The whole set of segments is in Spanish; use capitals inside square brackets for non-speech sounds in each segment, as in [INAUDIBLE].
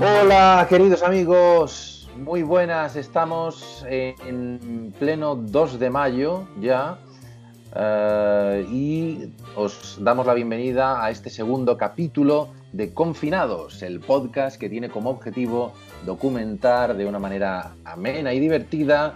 Hola queridos amigos, muy buenas, estamos en pleno 2 de mayo ya eh, y os damos la bienvenida a este segundo capítulo de Confinados, el podcast que tiene como objetivo documentar de una manera amena y divertida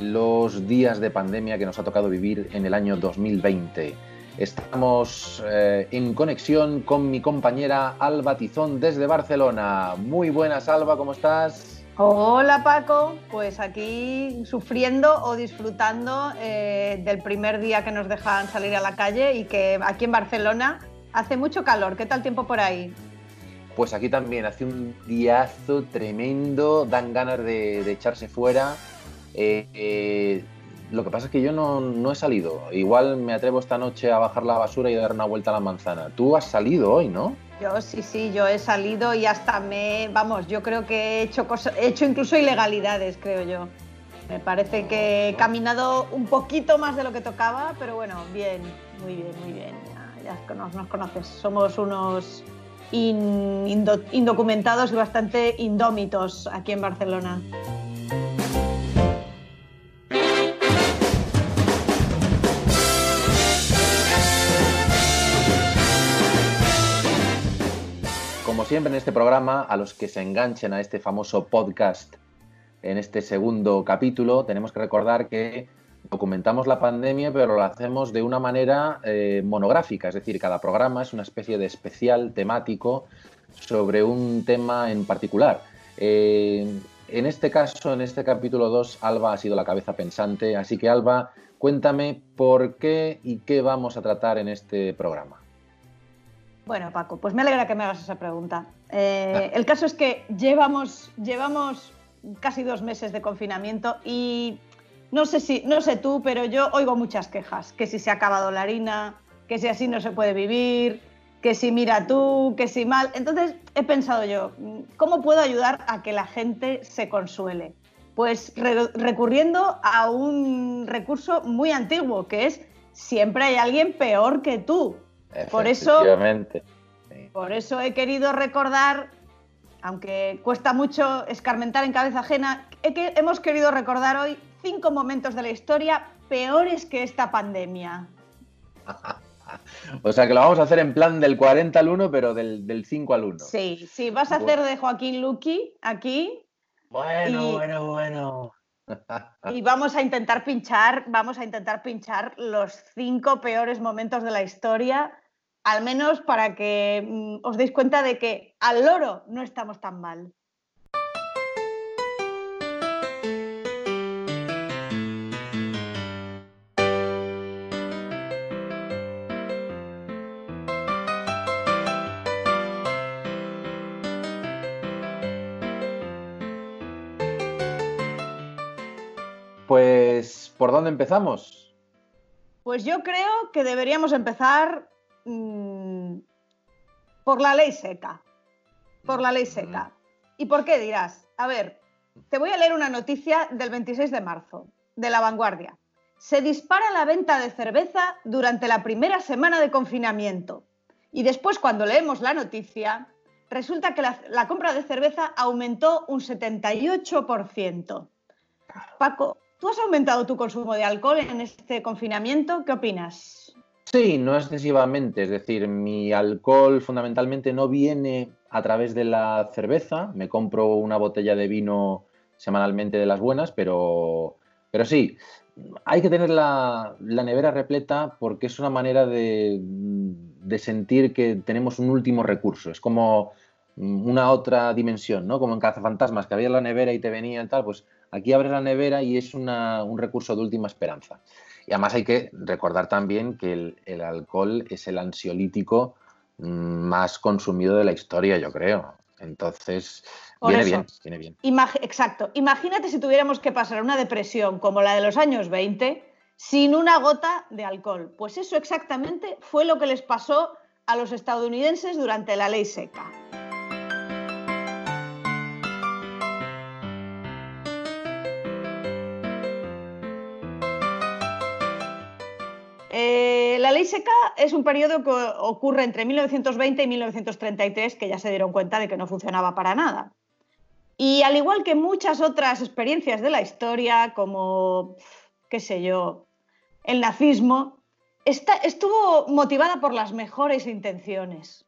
los días de pandemia que nos ha tocado vivir en el año 2020. Estamos eh, en conexión con mi compañera Alba Tizón desde Barcelona. Muy buenas, Alba, ¿cómo estás? Hola Paco, pues aquí sufriendo o disfrutando eh, del primer día que nos dejan salir a la calle y que aquí en Barcelona hace mucho calor. ¿Qué tal tiempo por ahí? Pues aquí también hace un diazo tremendo, dan ganas de, echarse fuera. Eh, eh, lo que pasa es que yo no, he salido. Igual me atrevo esta noche a bajar la basura y dar una vuelta a la manzana. Tú has salido hoy, ¿no? Yo sí, sí, yo he salido y hasta me, vamos, yo creo que he hecho cosas, he hecho incluso ilegalidades, creo yo. Me parece que he caminado un poquito más de lo que tocaba, pero bueno, bien, muy bien, muy bien. Ya, nos, conoces, somos unos indocumentados y bastante indómitos aquí en Barcelona. Siempre en este programa, a los que se enganchen a este famoso podcast en este segundo capítulo, tenemos que recordar que documentamos la pandemia, pero lo hacemos de una manera eh, monográfica, es decir, cada programa es una especie de especial temático sobre un tema en particular. Eh, en este caso, en este capítulo 2, Alba ha sido la cabeza pensante, así que Alba, cuéntame por qué y qué vamos a tratar en este programa. Bueno, Paco, pues me alegra que me hagas esa pregunta. Eh, el caso es que llevamos, llevamos casi dos meses de confinamiento y no sé si, no sé tú, pero yo oigo muchas quejas, que si se ha acabado la harina, que si así no se puede vivir, que si mira tú, que si mal. Entonces he pensado yo, ¿cómo puedo ayudar a que la gente se consuele? Pues recurriendo a un recurso muy antiguo, que es siempre hay alguien peor que tú. Por eso, por eso he querido recordar, aunque cuesta mucho escarmentar en cabeza ajena, que hemos querido recordar hoy cinco momentos de la historia peores que esta pandemia. [LAUGHS] o sea que lo vamos a hacer en plan del 40 al 1, pero del, 5 al 1. Sí, sí, vas a hacer de Joaquín Luqui aquí. Bueno, bueno, bueno. [LAUGHS] y vamos a intentar pinchar, vamos a intentar pinchar los cinco peores momentos de la historia al menos para que mm, os deis cuenta de que al loro no estamos tan mal. Pues, ¿por dónde empezamos? Pues yo creo que deberíamos empezar Mm, por la ley seca. Por la ley seca. ¿Y por qué dirás? A ver, te voy a leer una noticia del 26 de marzo, de La Vanguardia. Se dispara la venta de cerveza durante la primera semana de confinamiento. Y después, cuando leemos la noticia, resulta que la, la compra de cerveza aumentó un 78%. Paco, ¿tú has aumentado tu consumo de alcohol en este confinamiento? ¿Qué opinas? Sí, no excesivamente. Es decir, mi alcohol fundamentalmente no viene a través de la cerveza. Me compro una botella de vino semanalmente de las buenas, pero, pero sí, hay que tener la, nevera repleta porque es una manera de, sentir que tenemos un último recurso. Es como una otra dimensión, ¿no? Como en Cazafantasmas, que había la nevera y te venía y tal, pues aquí abres la nevera y es un recurso de última esperanza. Y además hay que recordar también que el, alcohol es el ansiolítico mm, más consumido de la historia, yo creo. Entonces, viene bien, viene bien. exacto. Imagínate si tuviéramos que pasar una depresión como la de los años 20 sin una gota de alcohol. Pues eso exactamente fue lo que les pasó a los estadounidenses durante la ley seca. Ley seca es un periodo que ocurre entre 1920 y 1933, que ya se dieron cuenta de que no funcionaba para nada. Y al igual que muchas otras experiencias de la historia, como, qué sé yo, el nazismo, estuvo motivada por las mejores intenciones.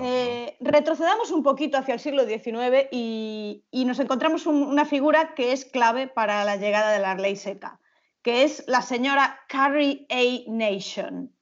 Eh, retrocedamos un poquito hacia el siglo XIX y, nos encontramos una figura que es clave para la llegada de la ley seca, que es la señora Carrie A. Nation.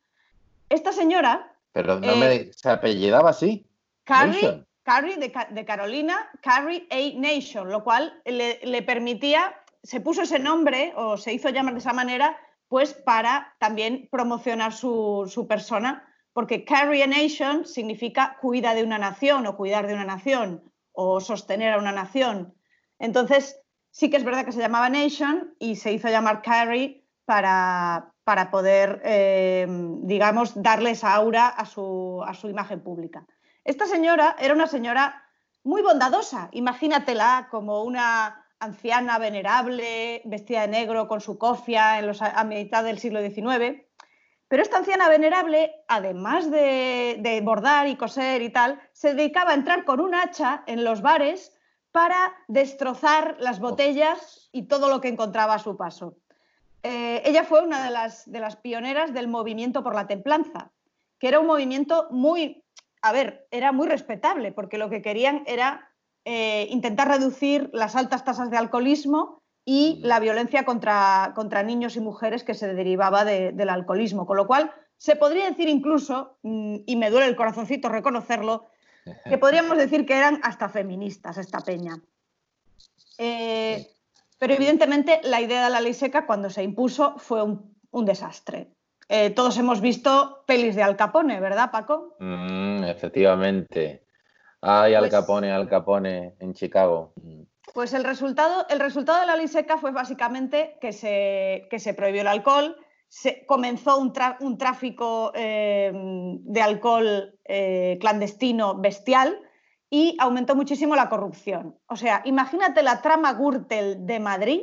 Esta señora... Pero no me... Eh, ¿Se apellidaba así? Carrie, Carrie de, Carolina, Carrie A. Nation, lo cual le, permitía, se puso ese nombre o se hizo llamar de esa manera, pues para también promocionar su, su persona porque carry a nation significa cuida de una nación o cuidar de una nación o sostener a una nación. Entonces, sí que es verdad que se llamaba nation y se hizo llamar carry para, para poder, eh, digamos, darle esa aura a su, a su imagen pública. Esta señora era una señora muy bondadosa, imagínatela como una anciana venerable, vestida de negro, con su cofia en los, a mitad del siglo XIX. Pero esta anciana venerable, además de, bordar y coser y tal, se dedicaba a entrar con un hacha en los bares para destrozar las botellas y todo lo que encontraba a su paso. Eh, ella fue una de las, de las pioneras del movimiento por la templanza, que era un movimiento muy, a ver, era muy respetable, porque lo que querían era eh, intentar reducir las altas tasas de alcoholismo y la violencia contra, contra niños y mujeres que se derivaba del alcoholismo. Con lo cual, se podría decir incluso, mm, y me duele el corazoncito reconocerlo, que [LAUGHS] podríamos decir que eran hasta feministas esta peña. Eh, pero evidentemente la idea de la ley seca cuando se impuso fue un, desastre. Eh, todos hemos visto pelis de Al Capone, ¿verdad, Paco? Mm, efectivamente. Ay, Al pues Capone, Al Capone en Chicago. Pues el resultado, el resultado de la ley seca fue básicamente que se, se prohibió el alcohol, se, comenzó un, tráfico eh, de alcohol eh, clandestino bestial y aumentó muchísimo la corrupción. O sea, imagínate la trama Gürtel de Madrid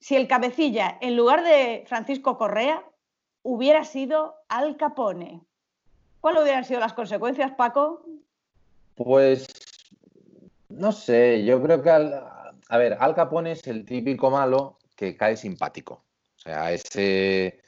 si el cabecilla, en lugar de Francisco Correa, hubiera sido Al Capone. ¿Cuáles hubieran sido las consecuencias, Paco? Pues no sé, yo creo que al, a ver, Al Capone es el típico malo que cae simpático. O sea, ese,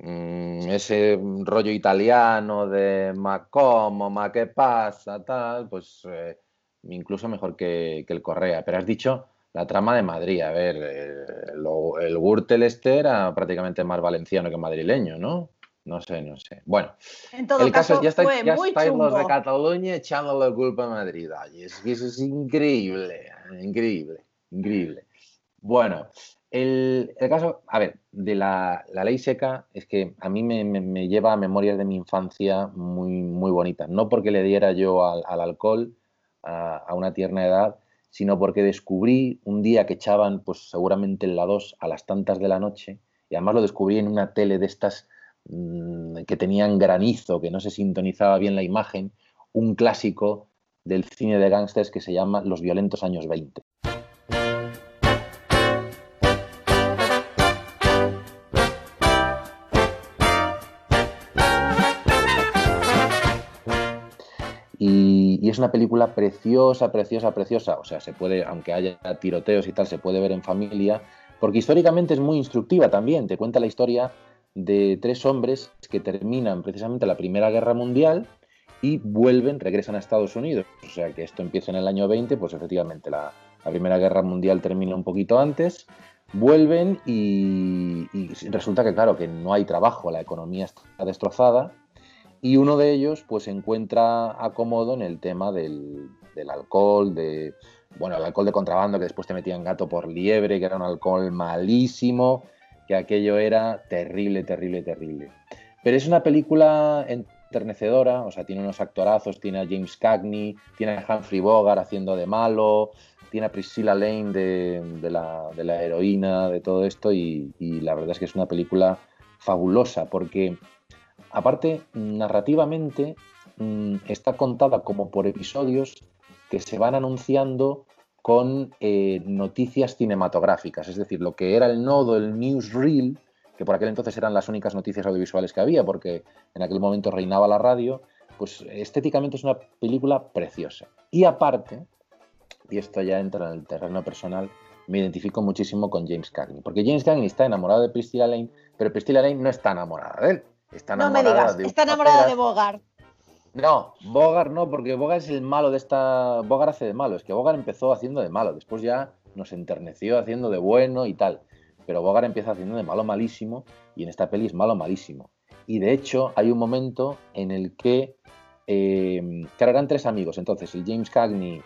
ese rollo italiano de ma cómo, ma qué pasa, tal, pues eh, incluso mejor que, el Correa. Pero has dicho la trama de Madrid. A ver, el, el Gürtel este era prácticamente más valenciano que madrileño, ¿no? No sé, no sé. Bueno, en todo el caso, ya, está, ya estáis los de Cataluña echando la culpa a Madrid. Ay, es que eso es increíble, increíble. Increíble. Bueno, el, caso, a ver, de la, ley seca es que a mí me, lleva a memorias de mi infancia muy, muy bonitas. No porque le diera yo al, alcohol a, una tierna edad, sino porque descubrí un día que echaban, pues seguramente en la 2 a las tantas de la noche, y además lo descubrí en una tele de estas mm, que tenían granizo, que no se sintonizaba bien la imagen, un clásico del cine de gángsters que se llama Los violentos años 20. Es una película preciosa, preciosa, preciosa. O sea, se puede, aunque haya tiroteos y tal, se puede ver en familia, porque históricamente es muy instructiva también. Te cuenta la historia de tres hombres que terminan precisamente la Primera Guerra Mundial y vuelven, regresan a Estados Unidos. O sea, que esto empieza en el año 20, pues efectivamente la, Primera Guerra Mundial termina un poquito antes. Vuelven y, y resulta que, claro, que no hay trabajo, la economía está destrozada y uno de ellos pues encuentra acomodo en el tema del, alcohol, de, bueno, el alcohol de contrabando que después te metían gato por liebre, que era un alcohol malísimo, que aquello era terrible, terrible, terrible. Pero es una película enternecedora, o sea, tiene unos actorazos, tiene a James Cagney, tiene a Humphrey Bogart haciendo de malo, tiene a Priscilla Lane de, la, heroína, de todo esto, y la verdad es que es una película fabulosa, porque Aparte, narrativamente mm, está contada como por episodios que se van anunciando con eh, noticias cinematográficas, es decir, lo que era el nodo, el newsreel, que por aquel entonces eran las únicas noticias audiovisuales que había, porque en aquel momento reinaba la radio, pues estéticamente es una película preciosa. Y aparte, y esto ya entra en el terreno personal, me identifico muchísimo con James Cagney, porque James Cagney está enamorado de Priscilla Lane, pero Priscilla Lane no está enamorada de él. Está enamorada no me digas, de está enamorada de Bogart. No, Bogart no, porque Bogart es el malo de esta. Bogart hace de malo, es que Bogart empezó haciendo de malo, después ya nos enterneció haciendo de bueno y tal. Pero Bogart empieza haciendo de malo malísimo y en esta peli es malo malísimo. Y de hecho hay un momento en el que. Eh, claro, eran tres amigos, entonces el James Cagney.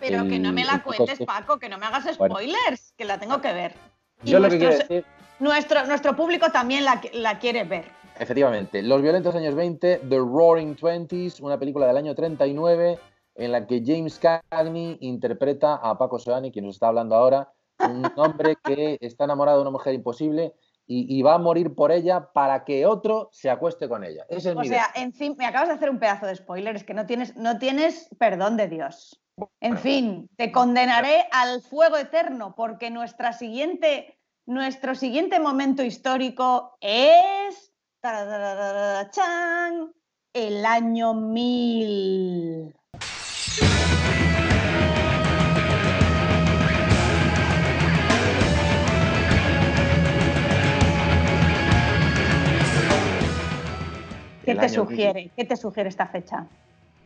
Pero que no me la cuentes, Paco, que no me hagas spoilers, que la tengo que ver. Y yo lo que quiero decir... nuestro, nuestro público también la, la quiere ver. Efectivamente, Los violentos años 20, The Roaring Twenties, una película del año 39 en la que James Cagney interpreta a Paco Soani, quien nos está hablando ahora, un hombre que está enamorado de una mujer imposible y, va a morir por ella para que otro se acueste con ella. o sea, en fin, me acabas de hacer un pedazo de spoiler, es que no tienes, no tienes perdón de Dios. En fin, te condenaré al fuego eterno porque nuestra siguiente, nuestro siguiente momento histórico es el año 1000. ¿Qué te sugiere? ¿Qué te sugiere esta fecha?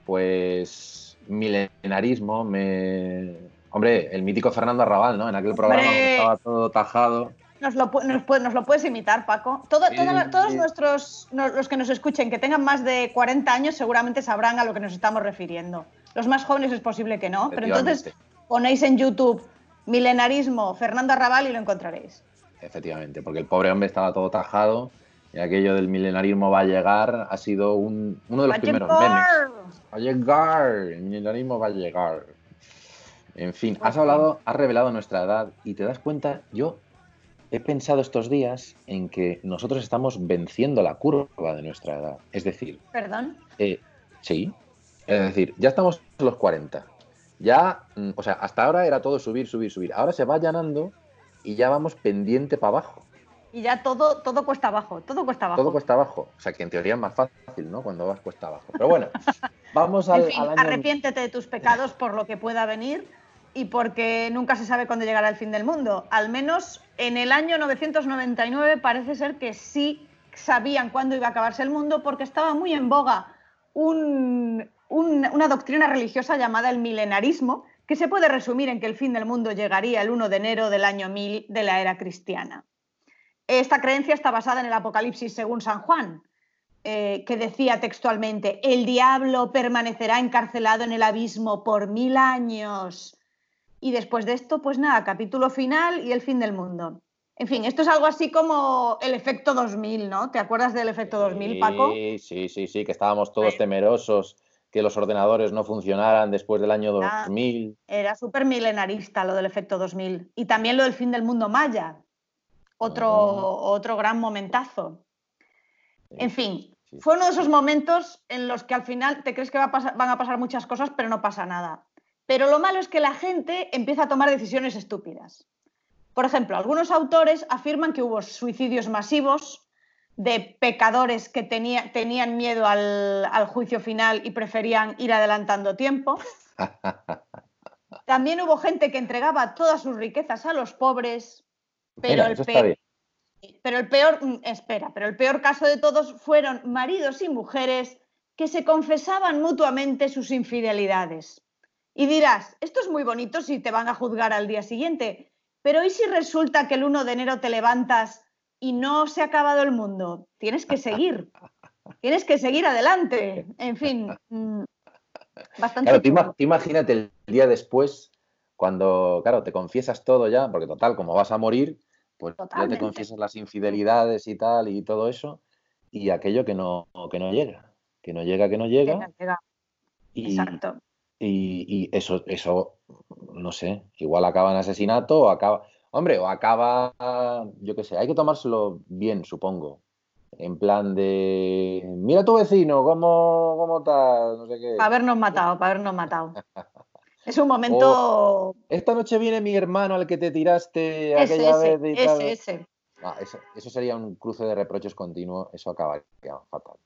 Pues milenarismo, me... Hombre, el mítico Fernando Arrabal, ¿no? En aquel programa estaba todo tajado. Nos lo, puedes imitar, Paco. todos nuestros, los que nos escuchen, que tengan más de 40 años, seguramente sabrán a lo que nos estamos refiriendo. Los más jóvenes es posible que no, pero entonces ponéis en YouTube milenarismo Fernando Arrabal y lo encontraréis. Efectivamente, porque el pobre hombre estaba todo tajado y aquello del milenarismo va a llegar ha sido uno de los primeros memes. Va a llegar, el milenarismo va a llegar. En fin, has hablado, has revelado nuestra edad y te das cuenta, yo he pensado estos días en que nosotros estamos venciendo la curva de nuestra edad. Es decir, ¿perdón? Eh, sí, es decir, ya estamos en los 40. Ya, mm, o sea, hasta ahora era todo subir, subir, subir. Ahora se va allanando y ya vamos pendiente para abajo. Y ya todo, todo cuesta abajo, todo cuesta abajo. Todo cuesta abajo. O sea, que en teoría es más fácil, ¿no? Cuando vas cuesta abajo. Pero bueno, [LAUGHS] vamos al, en fin, Arrepiéntete de tus pecados por lo que pueda venir y porque nunca se sabe cuándo llegará el fin del mundo. Al menos en el año 999 parece ser que sí sabían cuándo iba a acabarse el mundo porque estaba muy en boga una doctrina religiosa llamada el milenarismo, que se puede resumir en que el fin del mundo llegaría el 1 de enero del año 1000 de la era cristiana. Esta creencia está basada en el Apocalipsis según San Juan, eh, que decía textualmente, el diablo permanecerá encarcelado en el abismo por mil años. Y después de esto, pues nada, capítulo final y el fin del mundo. En fin, esto es algo así como el efecto 2000, ¿no? ¿Te acuerdas del efecto 2000, Paco? Sí, sí, sí, sí, que estábamos todos temerosos que los ordenadores no funcionaran después del año 2000. Era súper milenarista lo del efecto 2000. Y también lo del fin del mundo maya, otro, otro gran momentazo. En fin, fue uno de esos momentos en los que al final te crees que van a pasar muchas cosas, pero no pasa nada. Pero lo malo es que la gente empieza a tomar decisiones estúpidas. Por ejemplo, algunos autores afirman que hubo suicidios masivos de pecadores que tenían miedo al, al juicio final y preferían ir adelantando tiempo. [LAUGHS] También hubo gente que entregaba todas sus riquezas a los pobres, pero, el peor, pero el peor, mm, espera, pero el peor caso de todos fueron maridos y mujeres que se confesaban mutuamente sus infidelidades. Y dirás, esto es muy bonito si te van a juzgar al día siguiente, pero ¿y si resulta que el 1 de enero te levantas y no se ha acabado el mundo? Tienes que seguir, [LAUGHS] tienes que seguir adelante. En fin, mm, bastante. Claro, imagínate el día después cuando, claro, te confiesas todo ya, porque total, como vas a morir, pues ya te confiesas las infidelidades y tal y todo eso, y aquello que no, que no llega, que no llega, que no llega. Y, Exacto. Y, eso, eso, no sé, igual acaba en asesinato o acaba, hombre, o acaba, yo qué sé, hay que tomárselo bien, supongo. En plan de, mira tu vecino, cómo, cómo tal, no sé qué. Para [LAUGHS] habernos matado, para habernos matado. Es un momento. esta noche viene mi hermano al que te tiraste aquella vez. ese, ese. Ah, eso, sería un cruce de reproches continuo, eso acabaría fatal.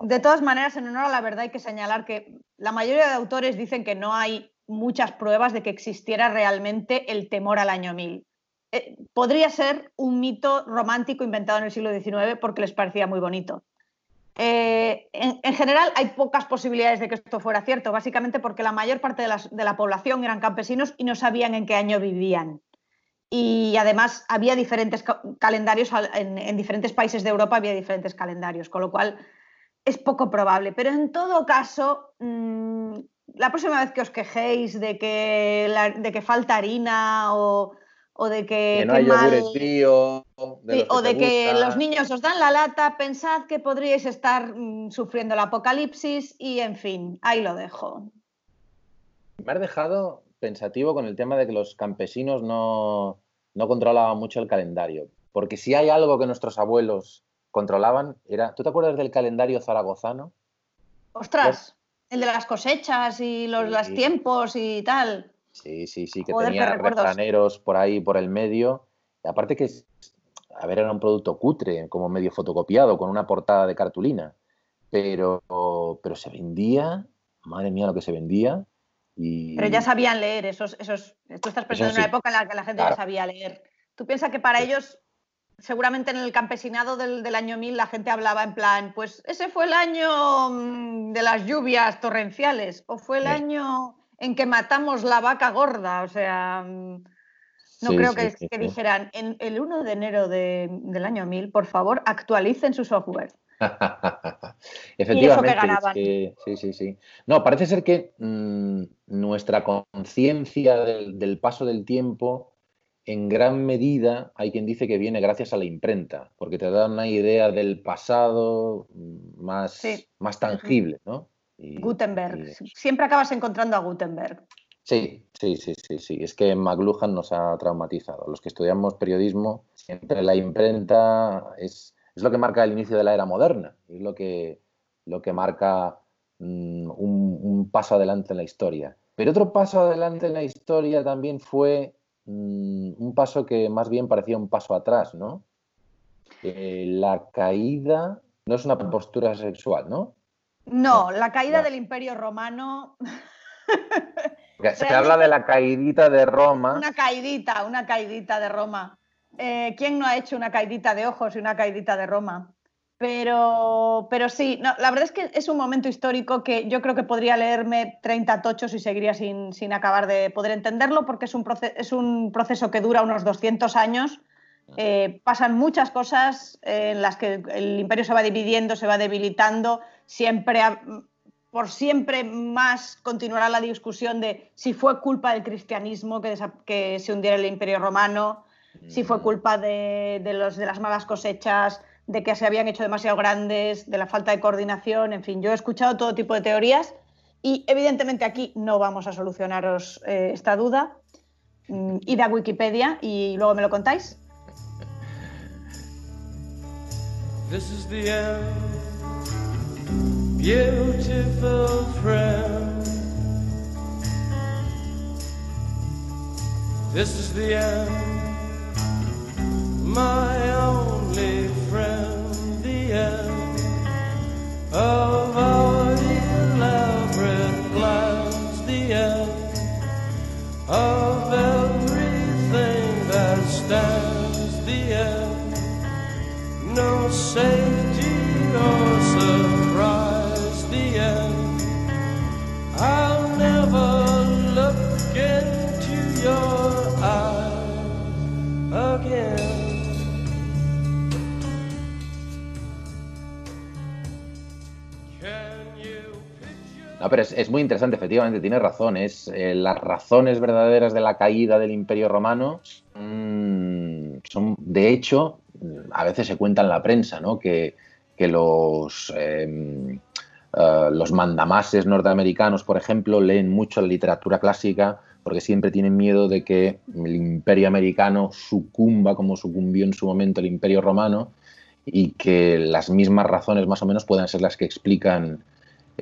De todas maneras, en honor a la verdad hay que señalar que la mayoría de autores dicen que no hay muchas pruebas de que existiera realmente el temor al año 1000. Eh, podría ser un mito romántico inventado en el siglo XIX porque les parecía muy bonito. Eh, en, general hay pocas posibilidades de que esto fuera cierto, básicamente porque la mayor parte de, la población eran campesinos y no sabían en qué año vivían. Y además había diferentes calendarios, en, diferentes países de Europa había diferentes calendarios, con lo cual es poco probable. Pero en todo caso, mm, la próxima vez que os quejéis de que, de que falta harina o, de que, no hay frío, o de que los niños os dan la lata, pensad que podríais estar mm, sufriendo el apocalipsis y en fin, ahí lo dejo. Me has dejado pensativo con el tema de que los campesinos no, no controlaban mucho el calendario, porque si hay algo que nuestros abuelos controlaban, era, ¿tú te acuerdas del calendario zaragozano? Ostras, el de las cosechas y los, tiempos y tal. Sí, sí, sí, que tenía refraneros por ahí, por el medio. Y aparte que, a ver, era un producto cutre, como medio fotocopiado, con una portada de cartulina. Pero, pero se vendía, madre mía lo que se vendía. Y... Pero ya sabían leer, esos, esos, tú estás pensando en una época en la que la gente ya sabía leer. Tú piensas que para ellos, seguramente en el campesinado del, del, año 1000 la gente hablaba en plan, pues ese fue el año mm, de las lluvias torrenciales, o fue el año en que matamos la vaca gorda, o sea, mm, no creo que, dijeran, en el 1 de enero del año 1000, por favor, actualicen su software. [LAUGHS] Efectivamente. sí, sí, sí. No, parece ser que mm, nuestra conciencia del, paso del tiempo, en gran medida, hay quien dice que viene gracias a la imprenta, porque te da una idea del pasado mm, más, más tangible, ¿no? Gutenberg. Siempre acabas encontrando a Gutenberg. Sí, sí, sí, sí, sí. Es que McLuhan nos ha traumatizado. Los que estudiamos periodismo, siempre la imprenta es, lo que marca el inicio de la era moderna. Es lo que, lo que marca mm, un, paso adelante en la historia. Pero otro paso adelante en la historia también fue mm, un paso que más bien parecía un paso atrás, ¿no? Eh, la caída no es una postura sexual, ¿no? No, la caída del Imperio Romano. [LAUGHS] Se habla de la caidita de Roma. Una caidita, una caidita de Roma. Eh, ¿Quién no ha hecho una caidita de ojos y una caidita de Roma? Pero, pero sí, no, la verdad es que es un momento histórico que yo creo que podría leerme 30 tochos y seguiría sin, sin acabar de poder entenderlo, porque es un, es un proceso que dura unos 200 años. Eh, pasan muchas cosas en las que el imperio se va dividiendo, se va debilitando, siempre, por siempre más continuará la discusión de si fue culpa del cristianismo que, se hundiera el imperio romano, si fue mm. culpa de, los, de las malas cosechas, de que se habían hecho demasiado grandes, de la falta de coordinación, en fin, yo he escuchado todo tipo de teorías y evidentemente aquí no vamos a solucionaros eh, esta duda. Mm, id a Wikipedia y luego me lo contáis. Beautiful friend. This is the end, my only No, pero es, muy interesante, efectivamente, tiene razón. Eh, las razones verdaderas de la caída del Imperio Romano son, de hecho, a veces se cuenta en la prensa, ¿no? Que, los, em, eh, los mandamases norteamericanos, por ejemplo, leen mucho la literatura clásica porque siempre tienen miedo de que el imperio americano sucumba como sucumbió en su momento el imperio romano y que las mismas razones más o menos puedan ser las que explican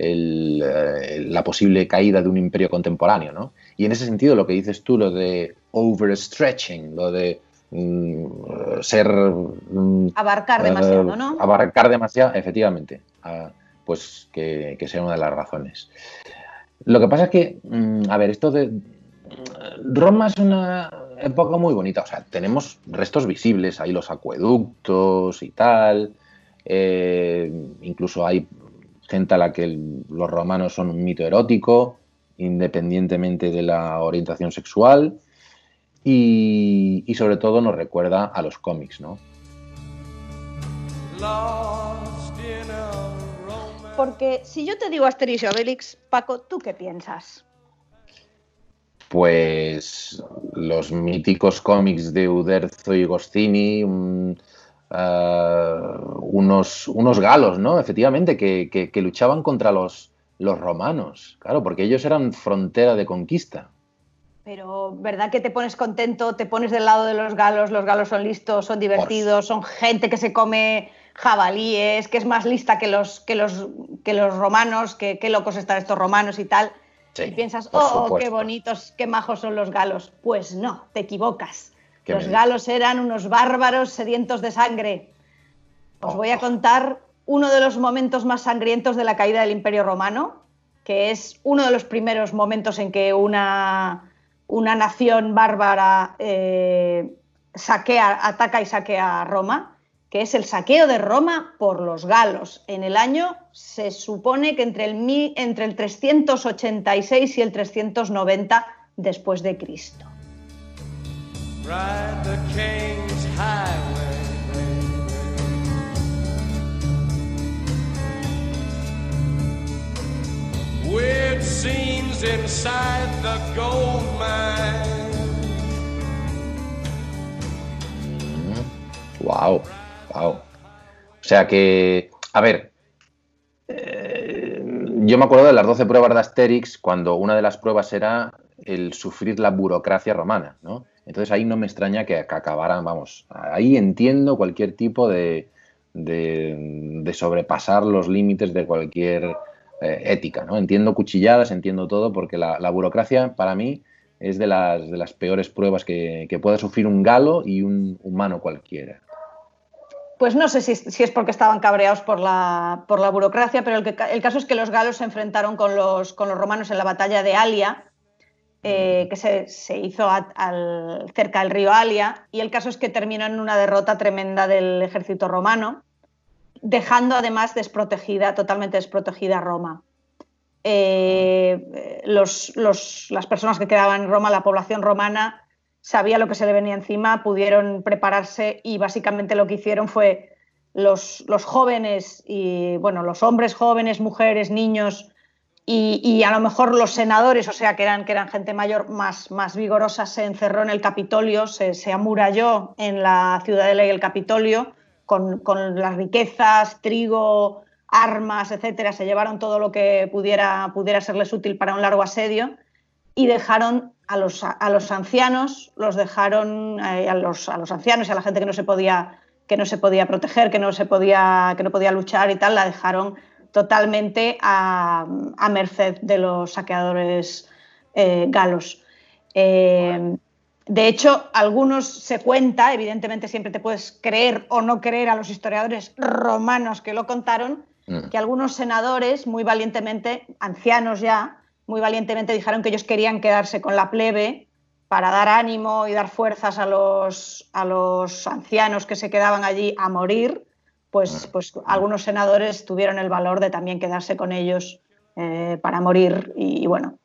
eh, la posible caída de un imperio contemporáneo. ¿no? Y en ese sentido, lo que dices tú, lo de overstretching, lo de mm, ser... Mm, abarcar demasiado, ¿no? Abarcar demasiado, efectivamente. pues que, que, sea una de las razones. Lo que pasa es que, a ver, esto de... Roma es una época muy bonita, o sea, tenemos restos visibles, ahí los acueductos y tal, eh, incluso hay gente a la que los romanos son un mito erótico, independientemente de la orientación sexual, y, sobre todo nos recuerda a los cómics, ¿no? Porque si yo te digo Asterix y Obelix, Paco, ¿tú qué piensas? Pues los míticos cómics de Uderzo y Goscini, eh, unos, unos galos, ¿no? Efectivamente, que, luchaban contra los, los romanos, claro, porque ellos eran frontera de conquista. Pero, ¿verdad que te pones contento? Te pones del lado de los galos, los galos son listos, son divertidos, son gente que se come jabalíes, que es más lista que los, que los, que los romanos, que qué locos están estos romanos y tal. y piensas, oh, qué bonitos, qué majos son los galos. Pues no, te equivocas. Los galos eran unos bárbaros sedientos de sangre. Os voy a oh. contar uno de los momentos más sangrientos de la caída del Imperio Romano, que es uno de los primeros momentos en que una, una nación bárbara eh, saquea, ataca y saquea a Roma, que es el saqueo de Roma por los galos. En el año se supone que entre el, entre el 386 y el 390 después de Cristo. The King's Highway. The gold mine. Wow, wow. O sea que, a ver, eh, yo me acuerdo de las 12 pruebas de Asterix cuando una de las pruebas era el sufrir la burocracia romana, ¿no? Entonces ahí no me extraña que, acabaran, vamos, ahí entiendo cualquier tipo de, de, sobrepasar los límites de cualquier eh, ética, ¿no? Entiendo cuchilladas, entiendo todo, porque la, burocracia para mí es de las, de las peores pruebas que, que, puede sufrir un galo y un humano cualquiera. Pues no sé si, si, es porque estaban cabreados por la, por la burocracia, pero el, el, caso es que los galos se enfrentaron con los, con los romanos en la batalla de Alia, eh, que se, hizo cerca del río Alia, y el caso es que terminó en una derrota tremenda del ejército romano, dejando además desprotegida, totalmente desprotegida Roma. Eh, las personas que quedaban en Roma, la población romana, sabía lo que se le venía encima, pudieron prepararse y básicamente lo que hicieron fue los, los jóvenes y bueno, los hombres jóvenes, mujeres, niños, y, a lo mejor los senadores, o sea, que eran, que eran gente mayor más, más vigorosa, se encerró en el Capitolio, se, amuralló en la ciudadela y el Capitolio con, con, las riquezas, trigo, armas, etcétera. Se llevaron todo lo que pudiera, pudiera serles útil para un largo asedio y dejaron a los, a los ancianos, los dejaron eh, a, los, a los ancianos y a la gente que no se podía que no se podía proteger, que no se podía, que no podía luchar y tal, la dejaron totalmente a, merced de los saqueadores eh, galos. Eh, de hecho, algunos se cuenta, evidentemente siempre te puedes creer o no creer a los historiadores romanos que lo contaron, mm. que algunos senadores muy valientemente, ancianos ya, muy valientemente dijeron que ellos querían quedarse con la plebe para dar ánimo y dar fuerzas a los, a los ancianos que se quedaban allí a morir pues, pues algunos senadores tuvieron el valor de también quedarse con ellos eh, para morir. Y, bueno,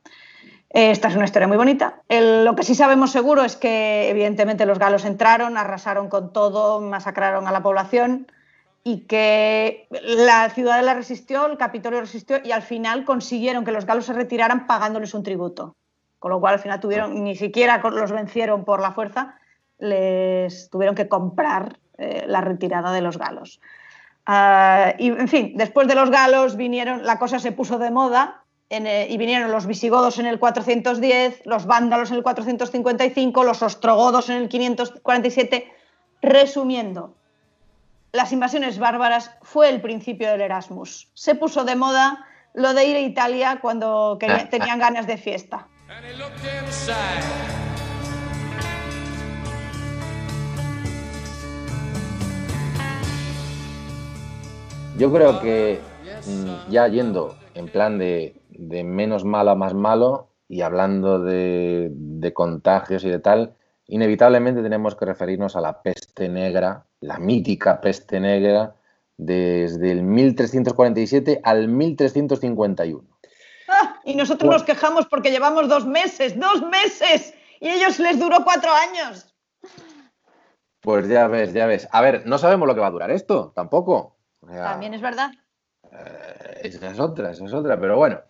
esta es una historia muy bonita. lo que sí sabemos seguro es que evidentemente los galos entraron, arrasaron con todo, masacraron a la población y que la ciudad la resistió, el Capitolio resistió y al final consiguieron que los galos se retiraran pagándoles un tributo. Con lo cual al final tuvieron, ni siquiera los vencieron por la fuerza, les tuvieron que comprar eh, la retirada de los galos. Ah, y en fin, después de los galos vinieron, la cosa se puso de moda eh, y vinieron los visigodos en el 410, los vándalos en el 455, los ostrogodos en el 547. Resumiendo, las invasiones bárbaras fue el principio del Erasmus. Se puso de moda lo de ir a Italia cuando [LAUGHS] tenían ganas de fiesta. Yo creo que mm, ya yendo en plan de, menos malo a más malo y hablando de, de contagios y de tal, inevitablemente tenemos que referirnos a la peste negra, la mítica peste negra, desde el 1347 al 1351. Ah, y nosotros nos quejamos porque llevamos dos meses, dos meses, y ellos les duró cuatro años. Pues ya ves, ya ves. A ver, no sabemos lo que va a durar esto, tampoco. También es verdad. Eh, esa es otra, esa es otra, pero bueno.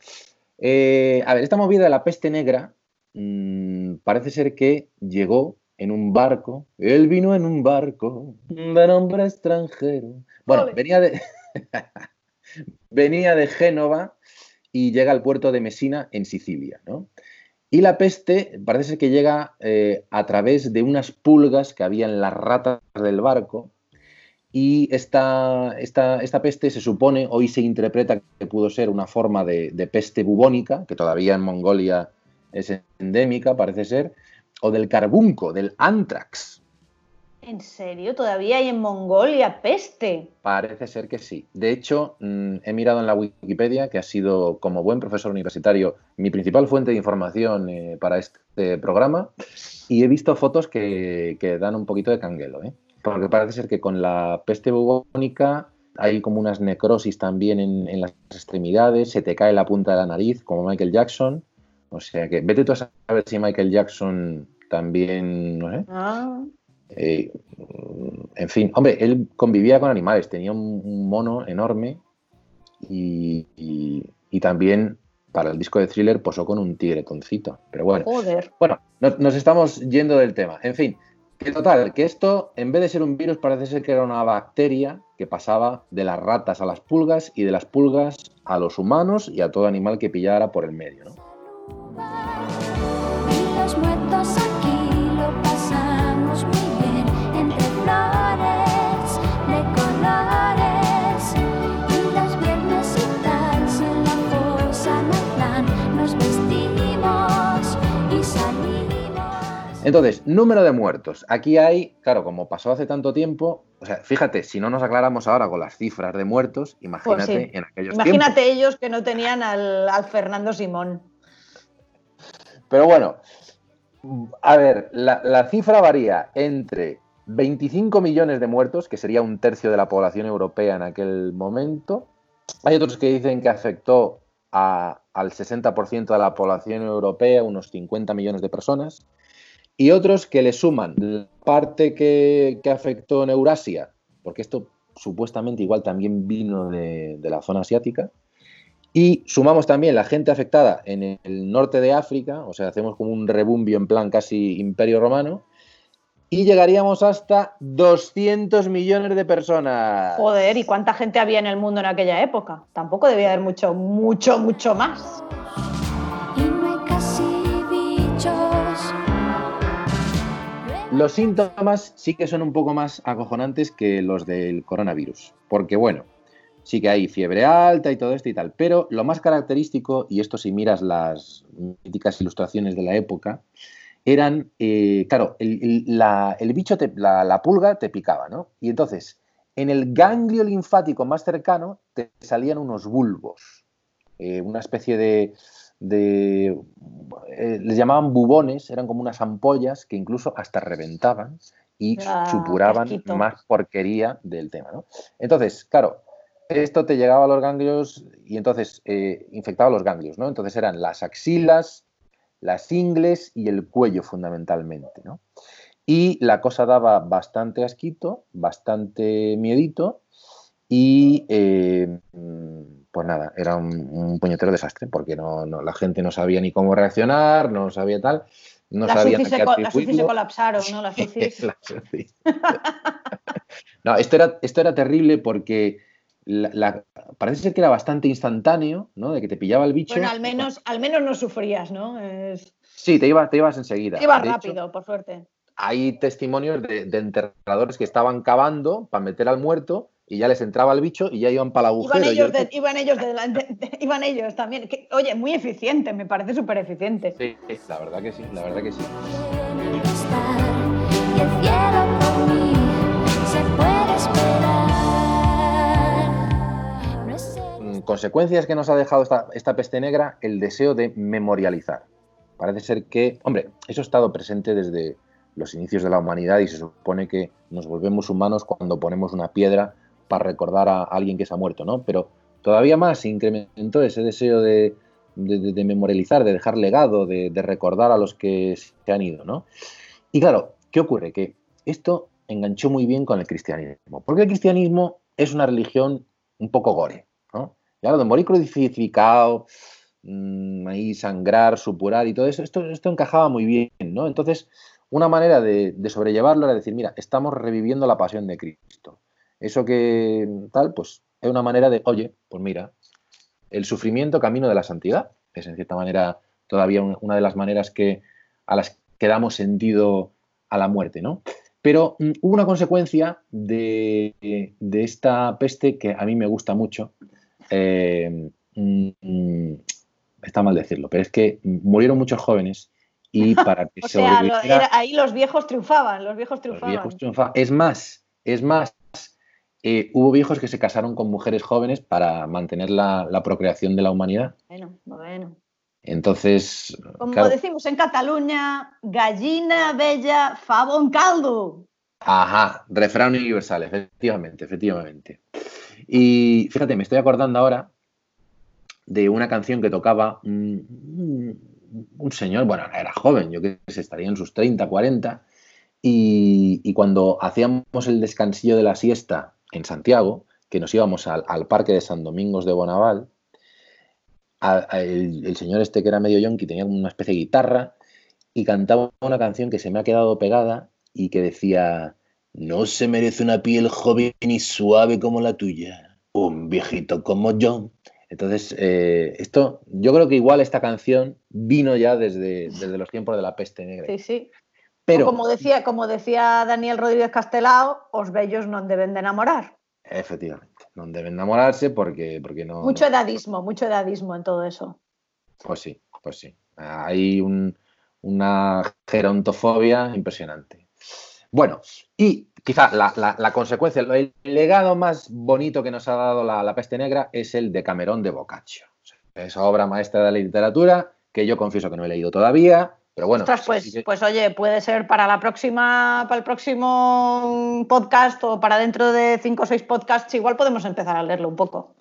Eh, a ver, esta movida de la peste negra mm, parece ser que llegó en un barco. Él vino en un barco de nombre extranjero. Bueno, venía de, [LAUGHS] venía de Génova y llega al puerto de Mesina en Sicilia, ¿no? Y la peste parece ser que llega eh, a través de unas pulgas que había en las ratas del barco. Y esta, esta, esta, peste se supone, hoy se interpreta que pudo ser una forma de, de peste bubónica, que todavía en Mongolia es endémica, parece ser, o del carbunco, del antrax, ¿En serio? ¿Todavía hay en Mongolia peste? Parece ser que sí. De hecho, mm, he mirado en la Wikipedia, que ha sido, como buen profesor universitario, mi principal fuente de información eh, para este programa, y he visto fotos que, dan un poquito de canguelo, ¿eh? Porque parece ser que con la peste bubónica hay como unas necrosis también en, las extremidades, se te cae la punta de la nariz, como Michael Jackson. O sea que vete tú a saber si Michael Jackson también, no sé. Ah. Eh, en fin, hombre, él convivía con animales, tenía un, mono enorme y, también para el disco de thriller posó con un tigretoncito. Pero bueno, bueno, nos, estamos yendo del tema. En fin, que total, que esto, en vez de ser un virus, parece ser que era una bacteria que pasaba de las ratas a las pulgas y de las pulgas a los humanos y a todo animal que pillara por el medio, ¿no? Entonces, número de muertos. Aquí hay, claro, como pasó hace tanto tiempo, o sea, fíjate, si no nos aclaramos ahora con las cifras de muertos, imagínate pues en aquellos Imagínate ellos que no tenían al, Fernando Simón. Pero bueno, a ver, la, la, cifra varía entre 25 millones de muertos, que sería un tercio de la población europea en aquel momento. Hay otros que dicen que afectó a, al 60% de la población europea, unos 50 millones de personas y otros que le suman la parte que, afectó en Eurasia, porque esto supuestamente igual también vino de, la zona asiática, y sumamos también la gente afectada en el norte de África, o sea, hacemos como un rebumbio en plan casi imperio romano, y llegaríamos hasta 200 millones de personas. Joder, ¿y cuánta gente había en el mundo en aquella época? Tampoco debía haber mucho, mucho, mucho más. Los síntomas sí que son un poco más acojonantes que los del coronavirus, porque bueno, sí que hay fiebre alta y todo esto y tal, pero lo más característico, y esto si miras las míticas ilustraciones de la época, eran, eh, claro, el, bicho, la, pulga te picaba, ¿no? Y entonces, en el ganglio linfático más cercano te salían unos bulbos, eh, una especie de, de eh, les llamaban bubones, eran como unas ampollas que incluso hasta reventaban y ah, supuraban más porquería del tema. ¿no? Entonces, claro, esto te llegaba a los ganglios y entonces eh, infectaba los ganglios, ¿no? Entonces eran las axilas, las ingles y el cuello fundamentalmente, ¿no? Y la cosa daba bastante asquito, bastante miedito y eh, pues nada, era un, puñetero desastre, porque no, la gente no sabía ni cómo reaccionar, no sabía tal. No las sabían se, se colapsaron, ¿no? Las [LAUGHS] [LAUGHS] no, esto era, esto era terrible porque parece ser que era bastante instantáneo, ¿no? De que te pillaba el bicho. Bueno, al menos, al menos no sufrías, ¿no? Sí, te, iba, te ibas enseguida. Te ibas rápido, por suerte. Hay testimonios de, de enterradores que estaban cavando para meter al muerto y ya les entraba el bicho y ya iban para la agujero. Iban ellos, iban ellos, [LAUGHS] iban ellos también. oye, muy eficiente, me parece súper eficiente. Sí, la verdad que sí, la verdad que sí. consecuencias que nos ha dejado esta, peste negra, el deseo de memorializar. Parece ser que, hombre, eso ha estado presente desde los inicios de la humanidad y se supone que nos volvemos humanos cuando ponemos una piedra para recordar a alguien que se ha muerto, ¿no? Pero todavía más se incrementó ese deseo de, memorializar, de dejar legado, de, recordar a los que se han ido, ¿no? Y claro, ¿qué ocurre? Que esto enganchó muy bien con el cristianismo, porque el cristianismo es una religión un poco gore, ¿no? Ya de morir crucificado, mmm, ahí sangrar, supurar y todo eso, esto, esto encajaba muy bien, ¿no? Entonces, una manera de, sobrellevarlo era decir, mira, estamos reviviendo la pasión de Cristo. Eso que tal, pues es una manera de, oye, pues mira, el sufrimiento camino de la santidad, es en cierta manera todavía una de las maneras que, a las que damos sentido a la muerte, ¿no? Pero mm, hubo una consecuencia de, esta peste que a mí me gusta mucho. Eh, mm, está mal decirlo, pero es que murieron muchos jóvenes y [LAUGHS] para que o sea, ahí los viejos triunfaban, los viejos triunfaban. Es más, es más, eh, hubo viejos que se casaron con mujeres jóvenes para mantener la, procreación de la humanidad. Bueno, bueno. Entonces. Como decimos en Cataluña, gallina bella, favón caldo. Ajá, refrán universal, efectivamente, efectivamente. Y fíjate, me estoy acordando ahora de una canción que tocaba un, señor, bueno, era joven, yo que sé, estaría en sus 30, 40, y, cuando hacíamos el descansillo de la siesta en Santiago, que nos íbamos al, parque de San Domingos de Bonaval, el, señor este que era medio yonki tenía una especie de guitarra y cantaba una canción que se me ha quedado pegada y que decía, no se merece una piel joven y suave como la tuya, un viejito como yo. Entonces, eh, esto, yo creo que igual esta canción vino ya desde, desde los tiempos de la peste negra. Sí, sí. Pero, como decía, como decía Daniel Rodríguez Castelao, os bellos no deben de enamorar. Efectivamente no deben enamorarse porque, porque no... Mucho edadismo, mucho edadismo en todo eso. Pues sí, pues sí. Hay una gerontofobia impresionante. Bueno, y quizá la, consecuencia, el legado más bonito que nos ha dado la, peste negra es el de Camerón de Boccaccio. Esa obra maestra de la literatura que yo confieso que no he leído todavía, pero bueno. pues, pues oye, puede ser para la próxima, para el próximo podcast o para dentro de cinco o seis podcasts, igual podemos empezar a leerlo un poco.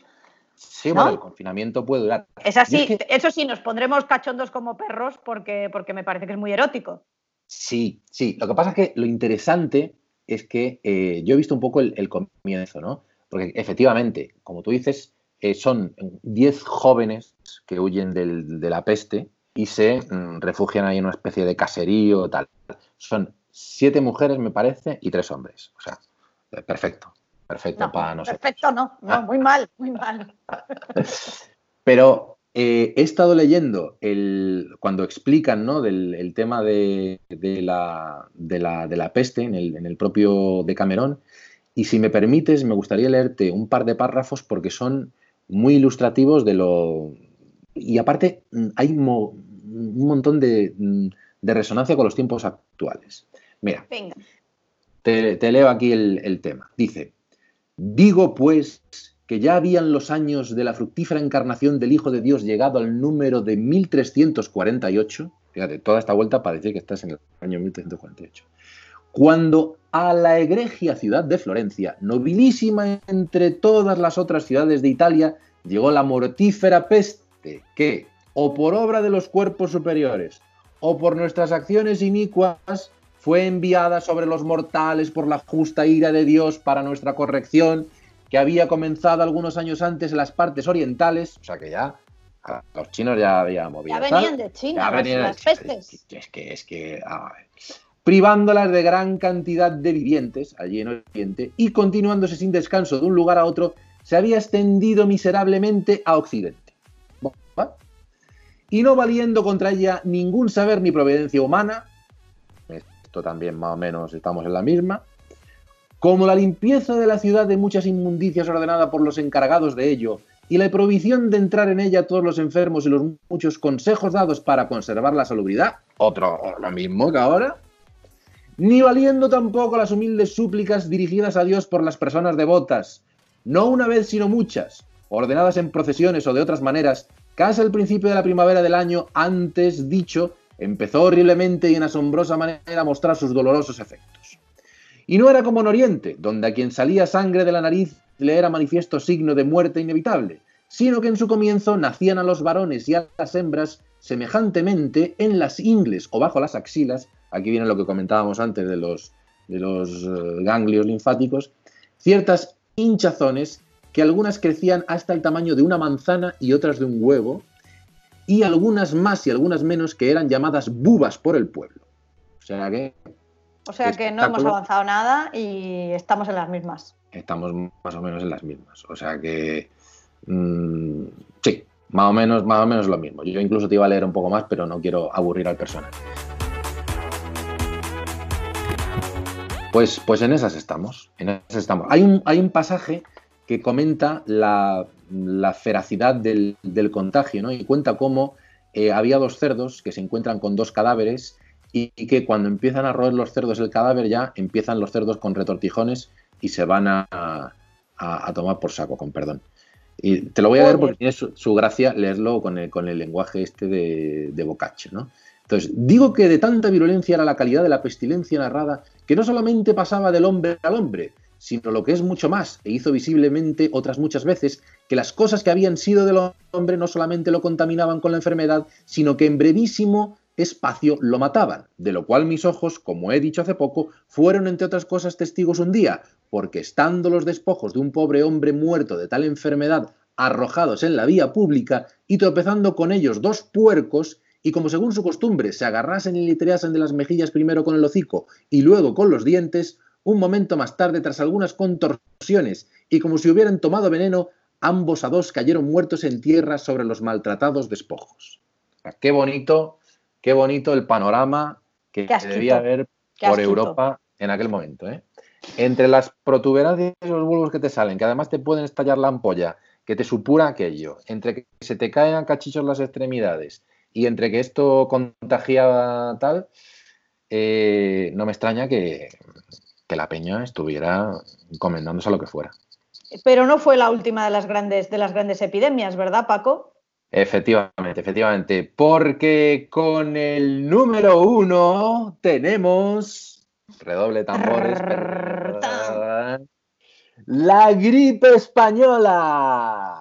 Sí, bueno, el confinamiento puede durar. Es así, eso sí, nos pondremos cachondos como perros porque, porque me parece que es muy erótico. Sí, sí. Lo que pasa es que lo interesante es que eh, yo he visto un poco el, comienzo, ¿no? Porque efectivamente, como tú dices, eh, son 10 jóvenes que huyen de la peste y se mm, refugian ahí en una especie de caserío tal. Son siete mujeres, me parece, y tres hombres. O sea, perfecto. Perfecto para nosotros. Perfecto, no, no, muy [LAUGHS] mal, muy mal. Pero eh, he estado leyendo el, cuando explican ¿no? del el tema de, la, de, la, peste en el, en el propio Decamerón. Y si me permites, me gustaría leerte un par de párrafos porque son muy ilustrativos de lo, y aparte mm, hay un montón mm, de, resonancia con los tiempos actuales. Mira, Te, leo aquí el, tema. Dice, digo pues que ya habían los años de la fructífera encarnación del Hijo de Dios llegado al número de 1348, fíjate, toda esta vuelta para decir que estás en el año 1348, cuando a la egregia ciudad de Florencia, nobilísima entre todas las otras ciudades de Italia, llegó la mortífera peste que, o por obra de los cuerpos superiores, o por nuestras acciones inicuas, fue enviada sobre los mortales por la justa ira de Dios para nuestra corrección, que había comenzado algunos años antes en las partes orientales, o sea que ya los chinos ya habían movido. Ya venían de China, las, pestes. Es que, es que, privándolas de gran cantidad de vivientes allí en Oriente y continuándose sin descanso de un lugar a otro, se había extendido miserablemente a Occidente y no valiendo contra ella ningún saber ni providencia humana, esto también más o menos estamos en la misma, como la limpieza de la ciudad de muchas inmundicias ordenada por los encargados de ello, y la provisión de entrar en ella a todos los enfermos y los muchos consejos dados para conservar la salubridad, otro lo mismo que ahora, ni valiendo tampoco las humildes súplicas dirigidas a Dios por las personas devotas, no una vez sino muchas, ordenadas en procesiones o de otras maneras, casi al principio de la primavera del año antes dicho, empezó horriblemente y en asombrosa manera a mostrar sus dolorosos efectos. Y no era como en Oriente, donde a quien salía sangre de la nariz le era manifiesto signo de muerte inevitable, sino que en su comienzo nacían a los varones y a las hembras semejantemente en las ingles o bajo las axilas, aquí viene lo que comentábamos antes de los, de los eh, ganglios linfáticos, ciertas hinchazones que algunas crecían hasta el tamaño de una manzana y otras de un huevo, y algunas más y algunas menos que eran llamadas bubas por el pueblo. O sea que... O sea que no hemos avanzado nada y estamos en las mismas. Estamos más o menos en las mismas. O sea que... Mm, sí, más o, menos, más o menos lo mismo. Yo incluso te iba a leer un poco más, pero no quiero aburrir al personal. Pues, pues en esas estamos. En esas estamos. Hay un, hay un pasaje que comenta la, feracidad del, contagio, ¿no? Y cuenta cómo eh, había dos cerdos que se encuentran con dos cadáveres y, que cuando empiezan a roer los cerdos el cadáver ya empiezan los cerdos con retortijones y se van a, tomar por saco, con perdón. Y te lo voy a leer porque tiene su, gracia leerlo con el, con el lenguaje este de, de Bocaccio, ¿no? Entonces, digo que de tanta virulencia era la calidad de la pestilencia narrada que no solamente pasaba del hombre al hombre, sino lo que es mucho más, e hizo visiblemente otras muchas veces que las cosas que habían sido del hombre no solamente lo contaminaban con la enfermedad, sino que en brevísimo espacio lo mataban, de lo cual mis ojos, como he dicho hace poco, fueron entre otras cosas testigos un día, porque estando los despojos de un pobre hombre muerto de tal enfermedad arrojados en la vía pública y tropezando con ellos dos puercos, y como según su costumbre se agarrasen y litreasen de las mejillas primero con el hocico y luego con los dientes, un momento más tarde, tras algunas contorsiones y como si hubieran tomado veneno, ambos a dos cayeron muertos en tierra sobre los maltratados despojos. Qué bonito, qué bonito el panorama que debía haber por Europa en aquel momento. ¿eh? Entre las protuberancias y los bulbos que te salen, que además te pueden estallar la ampolla, que te supura aquello, entre que se te caen cachichos las extremidades y entre que esto contagia tal, eh, no me extraña que, la peña estuviera encomendándose a lo que fuera. Pero no fue la última de las grandes, de las grandes epidemias, ¿verdad, Paco? Efectivamente, efectivamente, porque con el número uno tenemos redoble tambores. la gripe española.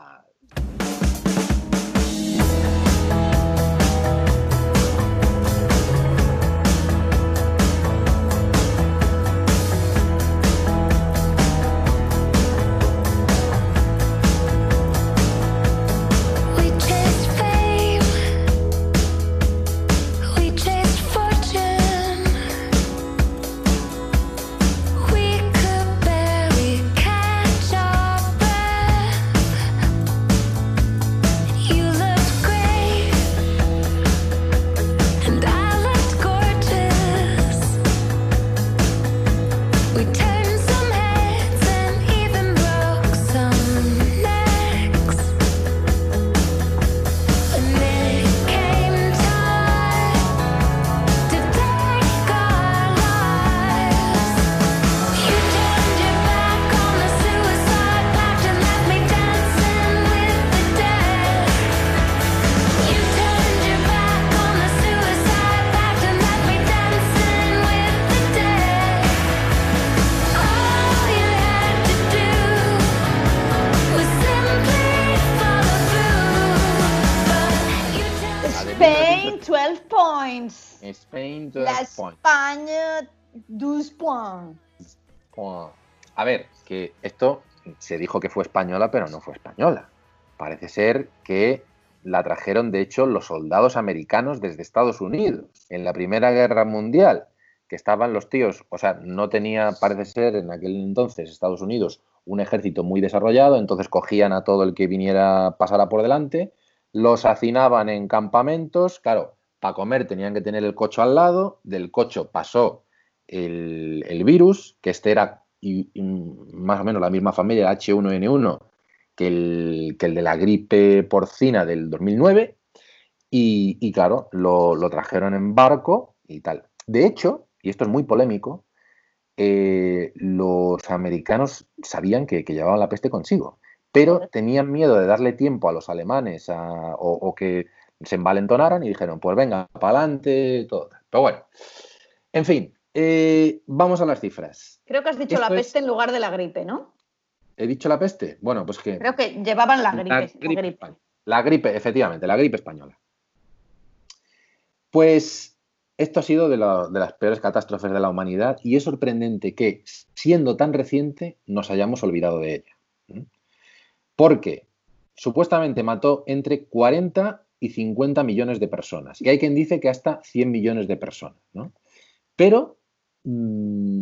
A ver, que esto se dijo que fue española, pero no fue española. Parece ser que la trajeron, de hecho, los soldados americanos desde Estados Unidos en la Primera Guerra Mundial, que estaban los tíos, o sea, no tenía, parece ser, en aquel entonces Estados Unidos un ejército muy desarrollado, entonces cogían a todo el que viniera, pasara por delante, los hacinaban en campamentos, claro, para comer tenían que tener el cocho al lado, del cocho pasó el, virus, que este era más o menos la misma familia, H1N1, que el, que el de la gripe porcina del 2009, y, claro, lo, trajeron en barco y tal. De hecho, y esto es muy polémico, eh, los americanos sabían que, que, llevaban la peste consigo, pero tenían miedo de darle tiempo a los alemanes o, que se envalentonaran y dijeron, pues venga, para adelante, todo. Pero bueno, en fin, eh, vamos a las cifras. Creo que has dicho la peste en lugar de la gripe, ¿no? ¿He dicho la peste? Bueno, pues que... Creo que llevaban la gripe. La gripe, la gripe efectivamente, la gripe española. Pues esto ha sido de, las peores catástrofes de la humanidad y es sorprendente que, siendo tan reciente, nos hayamos olvidado de ella. Porque supuestamente mató entre 40 y 50 millones de personas. Y hay quien dice que hasta 100 millones de personas. ¿no? Pero mm,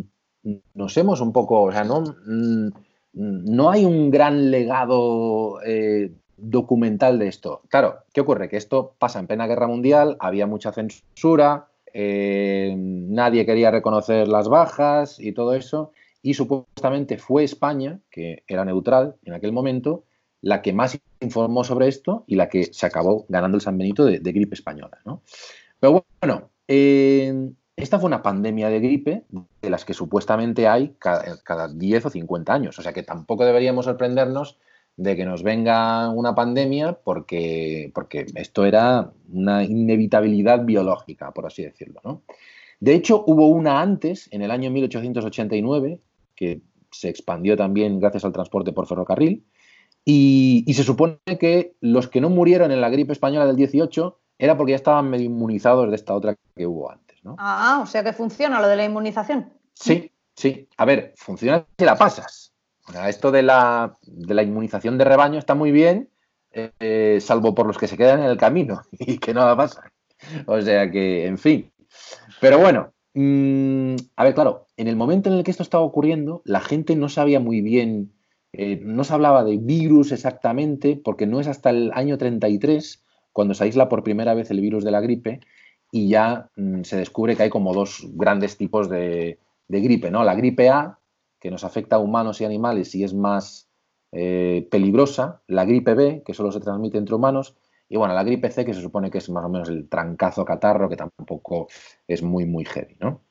nos hemos un poco, o sea, no, mm, no hay un gran legado eh, documental de esto. Claro, ¿qué ocurre? Que esto pasa en plena guerra mundial, había mucha censura, eh, nadie quería reconocer las bajas y todo eso, y supuestamente fue España, que era neutral en aquel momento, la que más informó sobre esto y la que se acabó ganando el San Benito de, gripe española. Pero bueno, eh, esta fue una pandemia de gripe de las que supuestamente hay cada, cada 10 o 50 años, o sea que tampoco deberíamos sorprendernos de que nos venga una pandemia porque, porque esto era una inevitabilidad biológica, por así decirlo. De hecho, hubo una antes, en el año 1889, que se expandió también gracias al transporte por ferrocarril, y, se supone que los que no murieron en la gripe española del 18 era porque ya estaban medio inmunizados de esta otra que hubo antes. Ah, o sea que funciona lo de la inmunización. Sí, sí. A ver, funciona si la pasas esto de la, inmunización de rebaño está muy bien, eh, salvo por los que se quedan en el camino [LAUGHS] y que nada pasa. O sea que, en fin. Pero bueno, mm, a ver, claro, en el momento en el que esto estaba ocurriendo, la gente no sabía muy bien, eh, no se hablaba de virus exactamente, porque no es hasta el año 33 cuando se aísla por primera vez el virus de la gripe y ya mm, se descubre que hay como dos grandes tipos de, gripe, ¿no? La gripe A, que nos afecta a humanos y animales y es más eh, peligrosa, la gripe B, que solo se transmite entre humanos, y bueno, la gripe C, que se supone que es más o menos el trancazo catarro, que tampoco es muy, muy heavy, ¿no?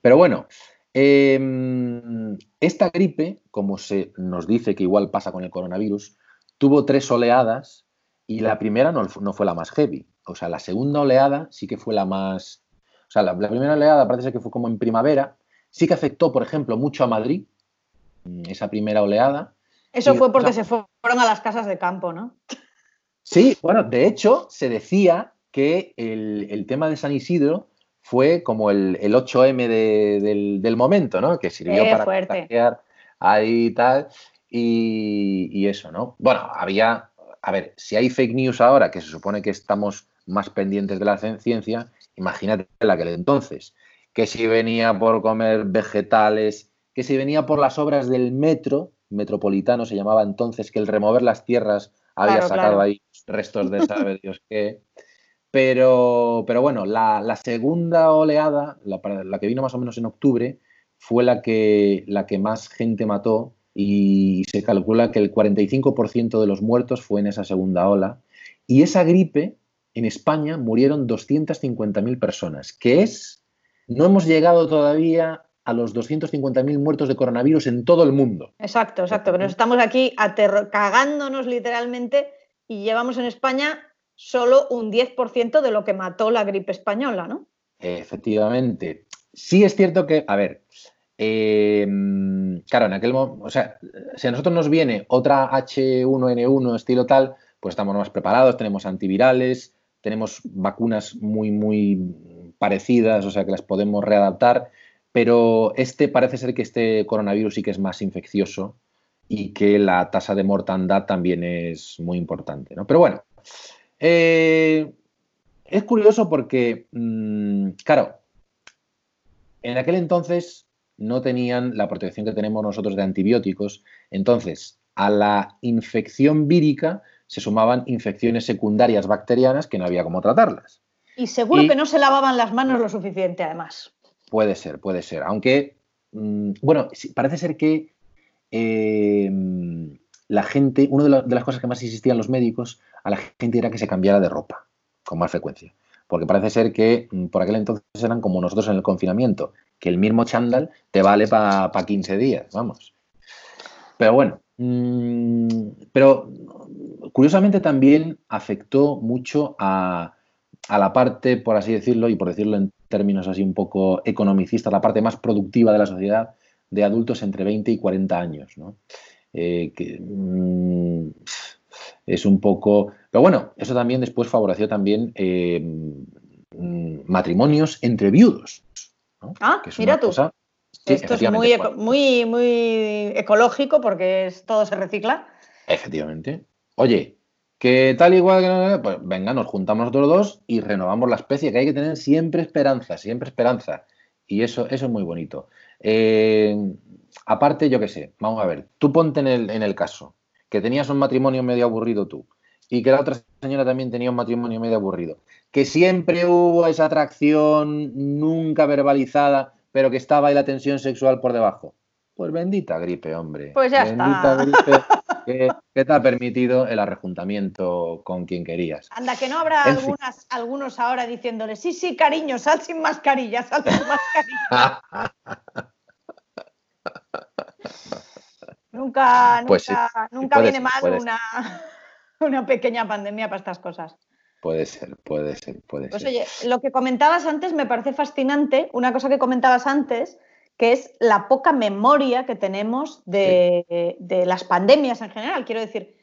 Pero bueno, em, esta gripe, como se nos dice que igual pasa con el coronavirus, tuvo tres oleadas y la primera no, fue la más heavy. O sea, la segunda oleada sí que fue la más... O sea, la primera oleada parece que fue como en primavera, Sí que afectó, por ejemplo, mucho a Madrid, mm, esa primera oleada. Eso fue porque se fueron a las casas de campo, ¿no? Sí, bueno, de hecho, se decía que el, tema de San Isidro fue como el, 8M del, momento, ¿no? Que sirvió para fuerte. ahí y tal. Y, y, eso, ¿no? Bueno, había, a ver, si hay fake news ahora, que se supone que estamos más pendientes de la ciencia, imagínate la que entonces que si venía por comer vegetales, que si venía por las obras del metro, metropolitano se llamaba entonces, que el remover las tierras había sacado ahí restos de sabe Dios qué. Pero, pero bueno, la, segunda oleada, la, la, que vino más o menos en octubre, fue la que, la que más gente mató y se calcula que el 45% de los muertos fue en esa segunda ola. Y esa gripe, en España murieron 250.000 personas, que es no hemos llegado todavía a los 250.000 muertos de coronavirus en todo el mundo. Exacto, exacto. Que nos estamos aquí cagándonos literalmente y llevamos en España solo un 10% de lo que mató la gripe española, ¿no? Efectivamente. Sí es cierto que, a ver, em, claro, en aquel momento, o sea, si a nosotros nos viene otra H1N1 estilo tal, pues estamos más preparados, tenemos antivirales, tenemos vacunas muy, muy parecidas, o sea que las podemos readaptar, pero este parece ser que este coronavirus sí que es más infeccioso y que la tasa de mortandad también es muy importante. ¿no? Pero bueno, eh, es curioso porque, mm, claro, en aquel entonces no tenían la protección que tenemos nosotros de antibióticos, entonces a la infección vírica se sumaban infecciones secundarias bacterianas que no había cómo tratarlas. Y seguro que no se lavaban las manos lo suficiente, además. Puede ser, puede ser. Aunque, mm, bueno, parece ser que eh, la gente, una de, las cosas que más insistían los médicos a la gente era que se cambiara de ropa con más frecuencia. Porque parece ser que mm, por aquel entonces eran como nosotros en el confinamiento, que el mismo chándal te vale para 15 días, vamos. Pero bueno, pero curiosamente también afectó mucho a, la parte, por así decirlo, y por decirlo en términos así un poco economicistas, la parte más productiva de la sociedad de adultos entre 20 y 40 años. Eh, que, mm, es un poco... Pero bueno, eso también después favoreció también eh, mm, matrimonios entre viudos. Ah, mira tú. Esto es muy, muy, muy ecológico porque todo se recicla. Efectivamente. Oye, que tal igual que pues venga, nos juntamos nosotros dos y renovamos la especie, que hay que tener siempre esperanza, siempre esperanza. Y eso, eso es muy bonito. Eh, aparte, yo qué sé, vamos a ver, tú ponte en el, en el caso que tenías un matrimonio medio aburrido tú y que la otra señora también tenía un matrimonio medio aburrido, que siempre hubo esa atracción nunca verbalizada pero que estaba ahí la tensión sexual por debajo. Pues bendita gripe, hombre. Pues ya bendita Gripe [LAUGHS] que, te ha permitido el arrejuntamiento con quien querías. Anda, que no habrá algunas, algunos ahora diciéndole, sí, sí, cariño, sal sin mascarilla, sal sin mascarilla. [LAUGHS] nunca, pues nunca, viene mal una, [LAUGHS] una pequeña pandemia para estas cosas. Puede ser, puede ser, puede pues ser. Oye, lo que comentabas antes me parece fascinante, una cosa que comentabas antes, que es la poca memoria que tenemos de, las pandemias en general. Quiero decir,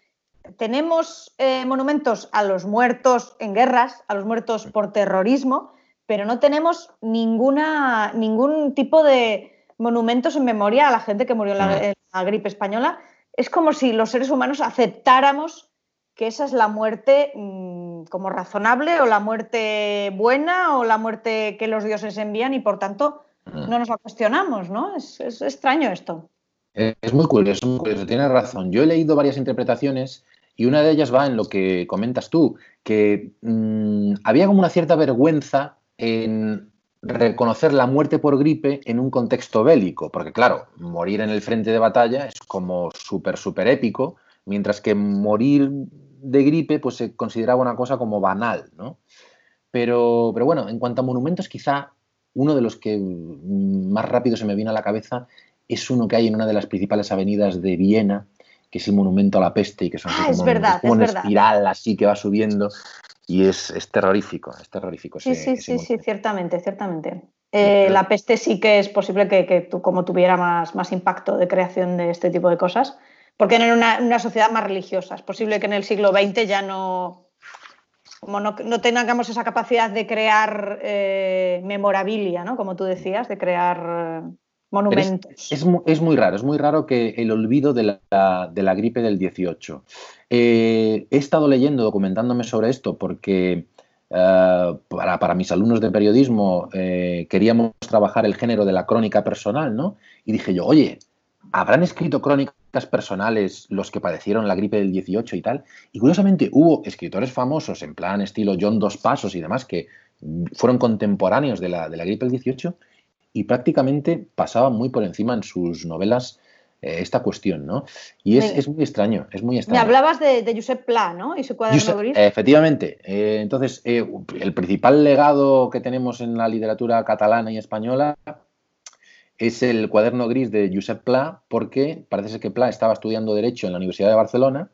tenemos eh, monumentos a los muertos en guerras, a los muertos por terrorismo, pero no tenemos ninguna, ningún tipo de monumentos en memoria a la gente que murió en la gripe española. Es como si los seres humanos aceptáramos que esa es la muerte mm, como razonable o la muerte buena o la muerte que los dioses envían y por tanto mm. no nos la cuestionamos, ¿no? Es, extraño esto. Es muy curioso, muy curioso, tienes razón. Yo he leído varias interpretaciones y una de ellas va en lo que comentas tú, que mm, había como una cierta vergüenza en reconocer la muerte por gripe en un contexto bélico, porque claro, morir en el frente de batalla es como súper, súper épico, mientras que morir de gripe pues se consideraba una cosa como banal, ¿no? Pero, pero bueno, en cuanto a monumentos, quizá uno de los que más rápido se me viene a la cabeza es uno que hay en una de las principales avenidas de Viena, que es el monumento a la peste y que son ah, es verdad, como una espiral así que va subiendo y es, terrorífico, es terrorífico. Sí, sí, sí, sí, ciertamente, ciertamente. Eh, la peste sí que es posible que, que tú, como tuviera más, más impacto de creación de este tipo de cosas porque en una, sociedad más religiosa. Es posible que en el siglo XX ya no, como no, tengamos esa capacidad de crear eh, memorabilia, ¿no? como tú decías, de crear monumentos. Es, muy raro, es muy raro que el olvido de la, gripe del 18. Eh, he estado leyendo, documentándome sobre esto, porque eh, para, para, mis alumnos de periodismo queríamos trabajar el género de la crónica personal, ¿no? Y dije yo, oye, ¿habrán escrito crónicas personales los que padecieron la gripe del 18 y tal? Y curiosamente hubo escritores famosos en plan estilo John Dos Pasos y demás que fueron contemporáneos de la, de la gripe del 18 y prácticamente pasaban muy por encima en sus novelas eh, esta cuestión, ¿no? Y es, muy extraño, es muy extraño. Me hablabas de, Josep Pla, ¿no? Y su cuaderno gris. Efectivamente. Eh, entonces, eh, el principal legado que tenemos en la literatura catalana y española es el cuaderno gris de Josep Pla, porque parece ser que Pla estaba estudiando Derecho en la Universidad de Barcelona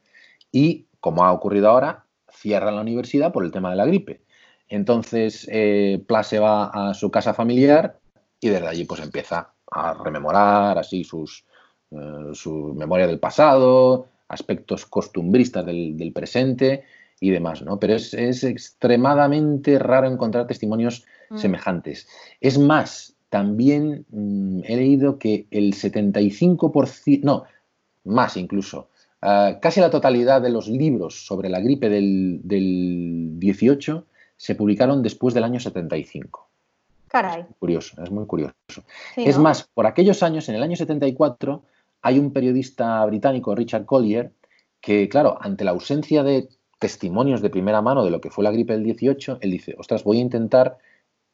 y, como ha ocurrido ahora, cierran la universidad por el tema de la gripe. Entonces, eh, Pla se va a su casa familiar y desde allí pues empieza a rememorar así sus, eh, su memoria del pasado, aspectos costumbristas del, presente y demás, ¿no? Pero es, extremadamente raro encontrar testimonios mm. semejantes. Es más, también mm, he leído que el 75%, no, más incluso, ah, casi la totalidad de los libros sobre la gripe del, 18 se publicaron después del año 75. Caray. curioso, es muy curioso. es más, por aquellos años, en el año 74, hay un periodista británico, Richard Collier, que, claro, ante la ausencia de testimonios de primera mano de lo que fue la gripe del 18, él dice, ostras, voy a intentar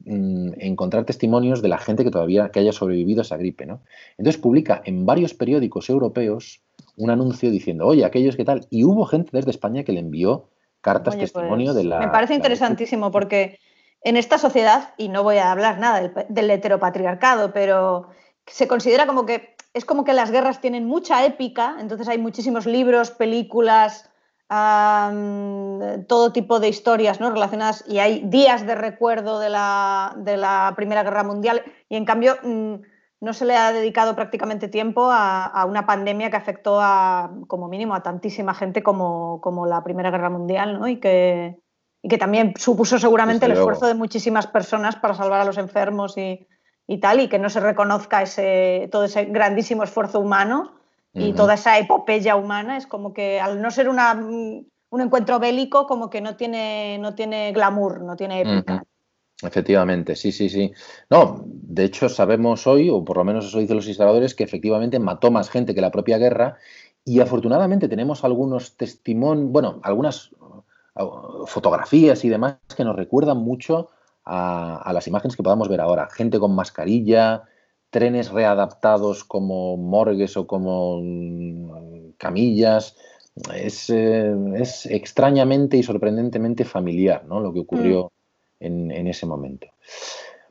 Mm, encontrar testimonios de la gente que todavía que haya sobrevivido a esa gripe, ¿no? Entonces publica en varios periódicos europeos un anuncio diciendo, oye, aquellos que tal, y hubo gente desde España que le envió cartas testimonio pues, de la. Me parece interesantísimo porque en esta sociedad, y no voy a hablar nada del, heteropatriarcado, pero se considera como que es como que las guerras tienen mucha épica, entonces hay muchísimos libros, películas, todo tipo de historias ¿no? relacionadas y hay días de recuerdo de la, de la Primera Guerra Mundial y en cambio mm, no se le ha dedicado prácticamente tiempo a, una pandemia que afectó a, como mínimo a tantísima gente como, como la Primera Guerra Mundial ¿no? y, que, y que también supuso seguramente el esfuerzo de muchísimas personas para salvar a los enfermos y, y tal, y que no se reconozca ese, todo ese grandísimo esfuerzo humano y toda esa epopeya humana, es como que al no ser una, un encuentro bélico, como que no tiene, no tiene glamour, no tiene épica. Efectivamente, sí, sí, sí. No, de hecho sabemos hoy, o por lo menos eso dicen los historiadores, que efectivamente mató más gente que la propia guerra y afortunadamente tenemos algunos testimonios, bueno, algunas uh, fotografías y demás que nos recuerdan mucho a, las imágenes que podamos ver ahora. Gente con mascarilla, trenes readaptados como morgues o como mm, camillas. Es, eh, es extrañamente y sorprendentemente familiar ¿no? lo que ocurrió mm. en, ese momento.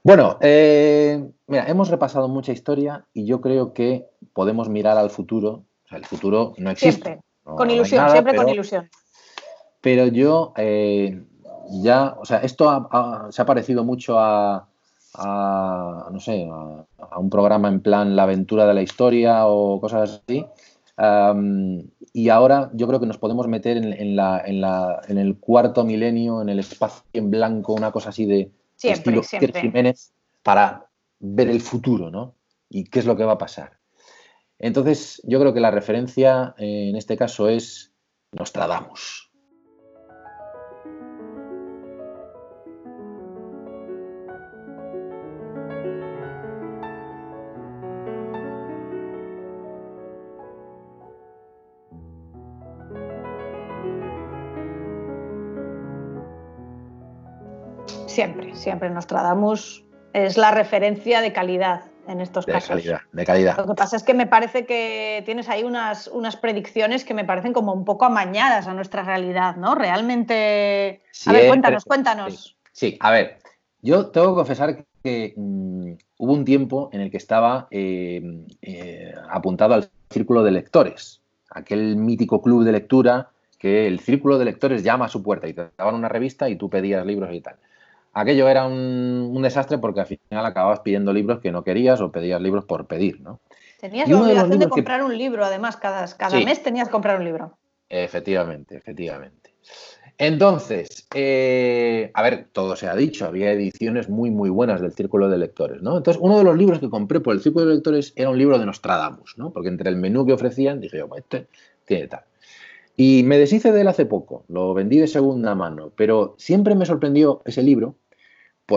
Bueno, eh, mira, hemos repasado mucha historia y yo creo que podemos mirar al futuro. O sea, el futuro no existe. con ilusión, siempre con ilusión. Pero yo eh, ya, o sea, esto se ha parecido mucho a, no sé, a, un programa en plan La aventura de la historia o cosas así. y ahora yo creo que nos podemos meter en, la, en, el cuarto milenio, en el espacio en blanco, una cosa así de siempre, estilo Jiménez, para ver el futuro, ¿no? Y qué es lo que va a pasar. Entonces, yo creo que la referencia eh, en este caso es Nostradamus. Siempre, siempre Nostradamus es la referencia de calidad en estos casos. De calidad, de calidad. Lo que pasa es que me parece que tienes ahí unas, unas predicciones que me parecen como un poco amañadas a nuestra realidad, ¿no? Realmente. a ver, cuéntanos, cuéntanos. Sí, a ver, yo tengo que confesar que mm, hubo un tiempo en el que estaba eh, eh, apuntado al círculo de lectores, aquel mítico club de lectura que el círculo de lectores llama a su puerta y te daban una revista y tú pedías libros y tal aquello era un, desastre porque al final acababas pidiendo libros que no querías o pedías libros por pedir, ¿no? Tenías la obligación de, comprar un libro, además, cada, cada mes tenías que comprar un libro. Efectivamente, efectivamente. Entonces, eh, a ver, todo se ha dicho, había ediciones muy, muy buenas del Círculo de Lectores, ¿no? Entonces, uno de los libros que compré por el Círculo de Lectores era un libro de Nostradamus, ¿no? Porque entre el menú que ofrecían dije, yo, pues este tiene tal. Y me deshice de él hace poco, lo vendí de segunda mano, pero siempre me sorprendió ese libro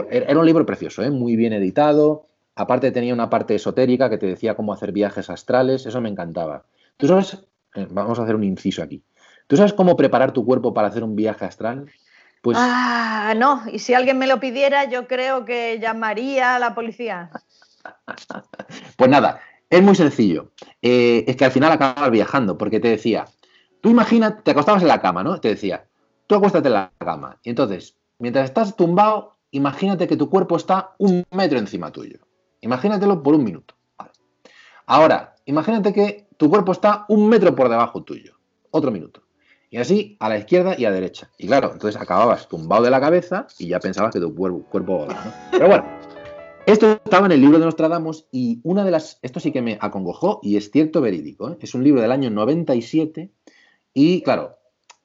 era un libro precioso, ¿eh? muy bien editado. Aparte tenía una parte esotérica que te decía cómo hacer viajes astrales, eso me encantaba. Tú sabes, eh, vamos a hacer un inciso aquí. ¿Tú sabes cómo preparar tu cuerpo para hacer un viaje astral? Pues... Ah, no, y si alguien me lo pidiera, yo creo que llamaría a la policía. [LAUGHS] pues nada, es muy sencillo. Eh, es que al final acabas viajando, porque te decía, tú imagina, te acostabas en la cama, ¿no? Te decía, tú acuéstate en la cama. Y entonces, mientras estás tumbado, imagínate que tu cuerpo está un metro encima tuyo. Imagínatelo por un minuto. Ahora, imagínate que tu cuerpo está un metro por debajo tuyo. Otro minuto. Y así a la izquierda y a la derecha. Y claro, entonces acababas tumbado de la cabeza y ya pensabas que tu cuerpo, cuerpo volaba. Pero bueno, esto estaba en el libro de Nostradamus y una de las. Esto sí que me acongojó y es cierto verídico. ¿eh? Es un libro del año 97 y claro,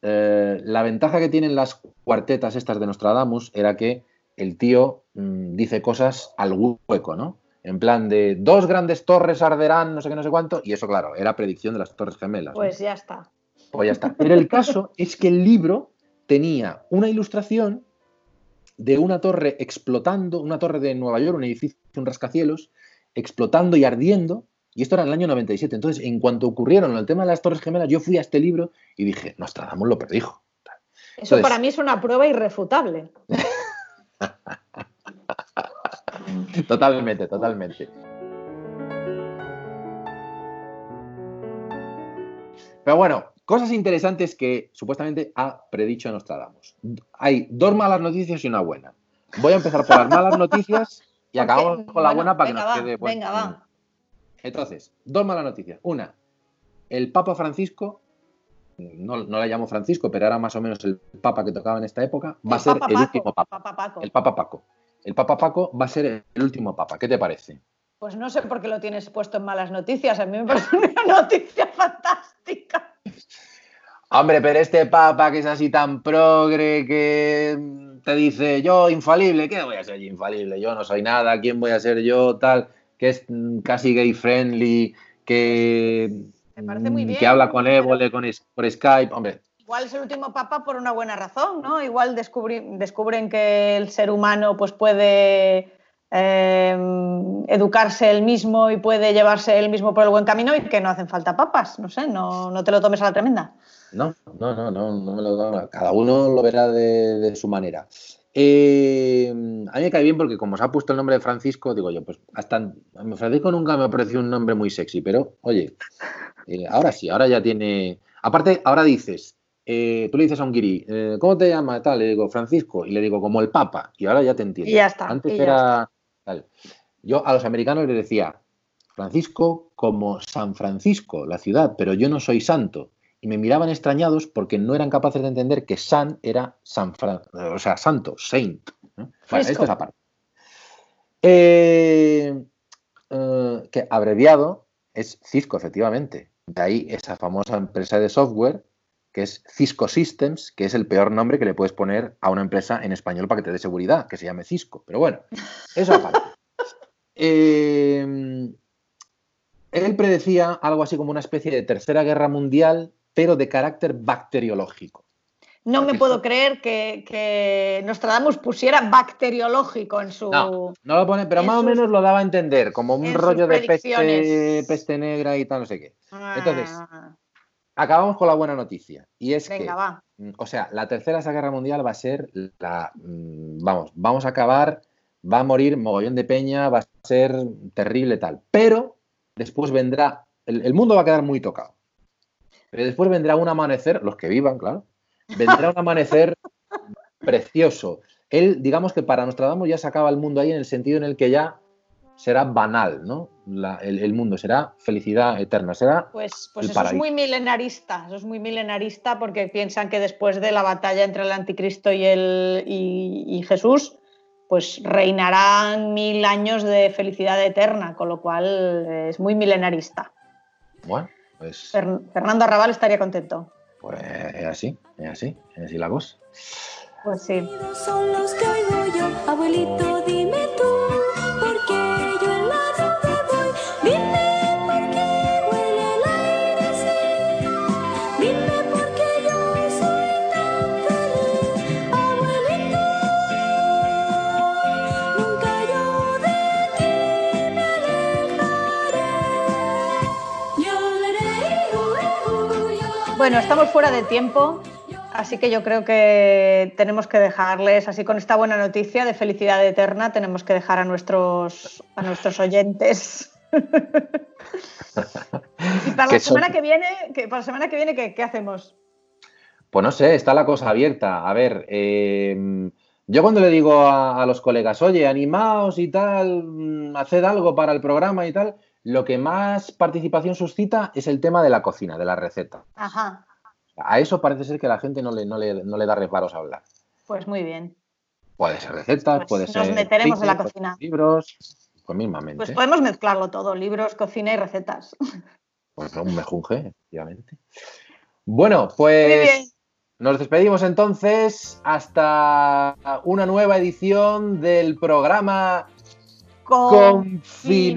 eh, la ventaja que tienen las cuartetas estas de Nostradamus era que el tío mm, dice cosas al hueco, ¿no? En plan de dos grandes torres arderán, no sé qué, no sé cuánto, y eso, claro, era predicción de las torres gemelas. Pues ya está. Pues ya está. Pero el caso [LAUGHS] es que el libro tenía una ilustración de una torre explotando, una torre de Nueva York, un edificio, un rascacielos, explotando y ardiendo, y esto era en el año 97. Entonces, en cuanto ocurrieron el tema de las torres gemelas, yo fui a este libro y dije, Nostradamus lo predijo. Eso para mí es una prueba irrefutable. [LAUGHS] [LAUGHS] totalmente, totalmente. Pero bueno, cosas interesantes que supuestamente ha predicho Nostradamus. Hay dos malas noticias y una buena. Voy a empezar por las malas noticias y [LAUGHS] acabamos con la buena para que nos quede. venga, va. Entonces, dos malas noticias. Una, el Papa Francisco, no, no le llamo Francisco, pero era más o menos el Papa que tocaba en esta época, va a ser el último Papa. El Papa Paco. El Papa Paco va a ser el último Papa. ¿Qué te parece? Pues no sé por qué lo tienes puesto en malas noticias. A mí me parece una [LAUGHS] noticia fantástica. Hombre, pero este Papa que es así tan progre que te dice yo infalible, ¿qué voy a ser yo infalible? Yo no soy nada, ¿quién voy a ser yo? Tal, que es casi gay friendly, que, que habla con Évole, con, por Skype, hombre. Igual es el último papa por una buena razón, ¿no? Igual descubren que el ser humano pues puede Em, educarse él mismo y puede llevarse él mismo por el buen camino y que no hacen falta papas. No sé, no, no te lo tomes a la tremenda. No, no, no, no, no me lo Cada uno lo verá de, su manera. Eh, a mí me cae bien porque como se ha puesto el nombre de Francisco, digo yo, pues hasta Francisco nunca me ha parecido un nombre muy sexy, pero oye, eh, ahora sí, ahora ya tiene... Aparte, ahora dices, eh, tú le dices a un guiri, ¿cómo te llamas? Tal, le digo Francisco y le digo como el Papa y ahora ya te entiendo. Y ya está. Antes era... Yo a los americanos les decía, Francisco como San Francisco, la ciudad, pero yo no soy santo. Y me miraban extrañados porque no eran capaces de entender que San era San o sea, santo, saint. Bueno, esto es aparte. Eh, eh, que abreviado es Cisco, efectivamente. De ahí esa famosa empresa de software que es Cisco Systems, que es el peor nombre que le puedes poner a una empresa en español para que te dé seguridad, que se llame Cisco. Pero bueno, eso aparte. [LAUGHS] Eh, él predecía algo así como una especie de tercera guerra mundial, pero de carácter bacteriológico. No me puedo creer que, que, Nostradamus pusiera bacteriológico en su. No, no lo pone, pero más o menos lo daba a entender, como un rollo de peste, peste, negra y tal, no sé qué. Entonces, ah acabamos con la buena noticia. Y es que, mm, o sea, la tercera guerra mundial va a ser la, mm, vamos, vamos a acabar, va a morir mogollón de peña, va a ser terrible tal. Pero después vendrá, el, mundo va a quedar muy tocado. Pero después vendrá un amanecer, los que vivan, claro, vendrá un amanecer [LAUGHS] precioso. Él, digamos que para Nostradamus ya se acaba el mundo ahí en el sentido en el que ya será banal, ¿no? el, mundo será felicidad eterna, será. Pues, pues eso es muy milenarista, eso es muy milenarista porque piensan que después de la batalla entre el anticristo y, el, y, Jesús, pues reinarán mil años de felicidad eterna, con lo cual es muy milenarista. Bueno, pues. Fernando Arrabal estaría contento. Pues es así, es así, es así la voz. Pues sí. Son los que oigo yo, abuelito, dime tú. Bueno, estamos fuera de tiempo, así que yo creo que tenemos que dejarles, así con esta buena noticia de felicidad eterna, tenemos que dejar a nuestros, a nuestros oyentes. [LAUGHS] y para la semana que viene, para la semana que viene, ¿qué, hacemos? Pues no sé, está la cosa abierta. A ver, eh, yo cuando le digo a, los colegas, oye, animaos y tal, mm, haced algo para el programa y tal, lo que más participación suscita es el tema de la cocina, de la receta. Ajá. A eso parece ser que la gente no le, no le, da reparos a hablar. Pues muy bien. Puede ser recetas, pues puede ser. Nos meteremos en la cocina. Libros, pues mismamente. Pues podemos mezclarlo todo: libros, cocina y recetas. [LAUGHS] Pues un mejunje, efectivamente. Bueno, pues. Nos despedimos entonces hasta una nueva edición del programa confinados.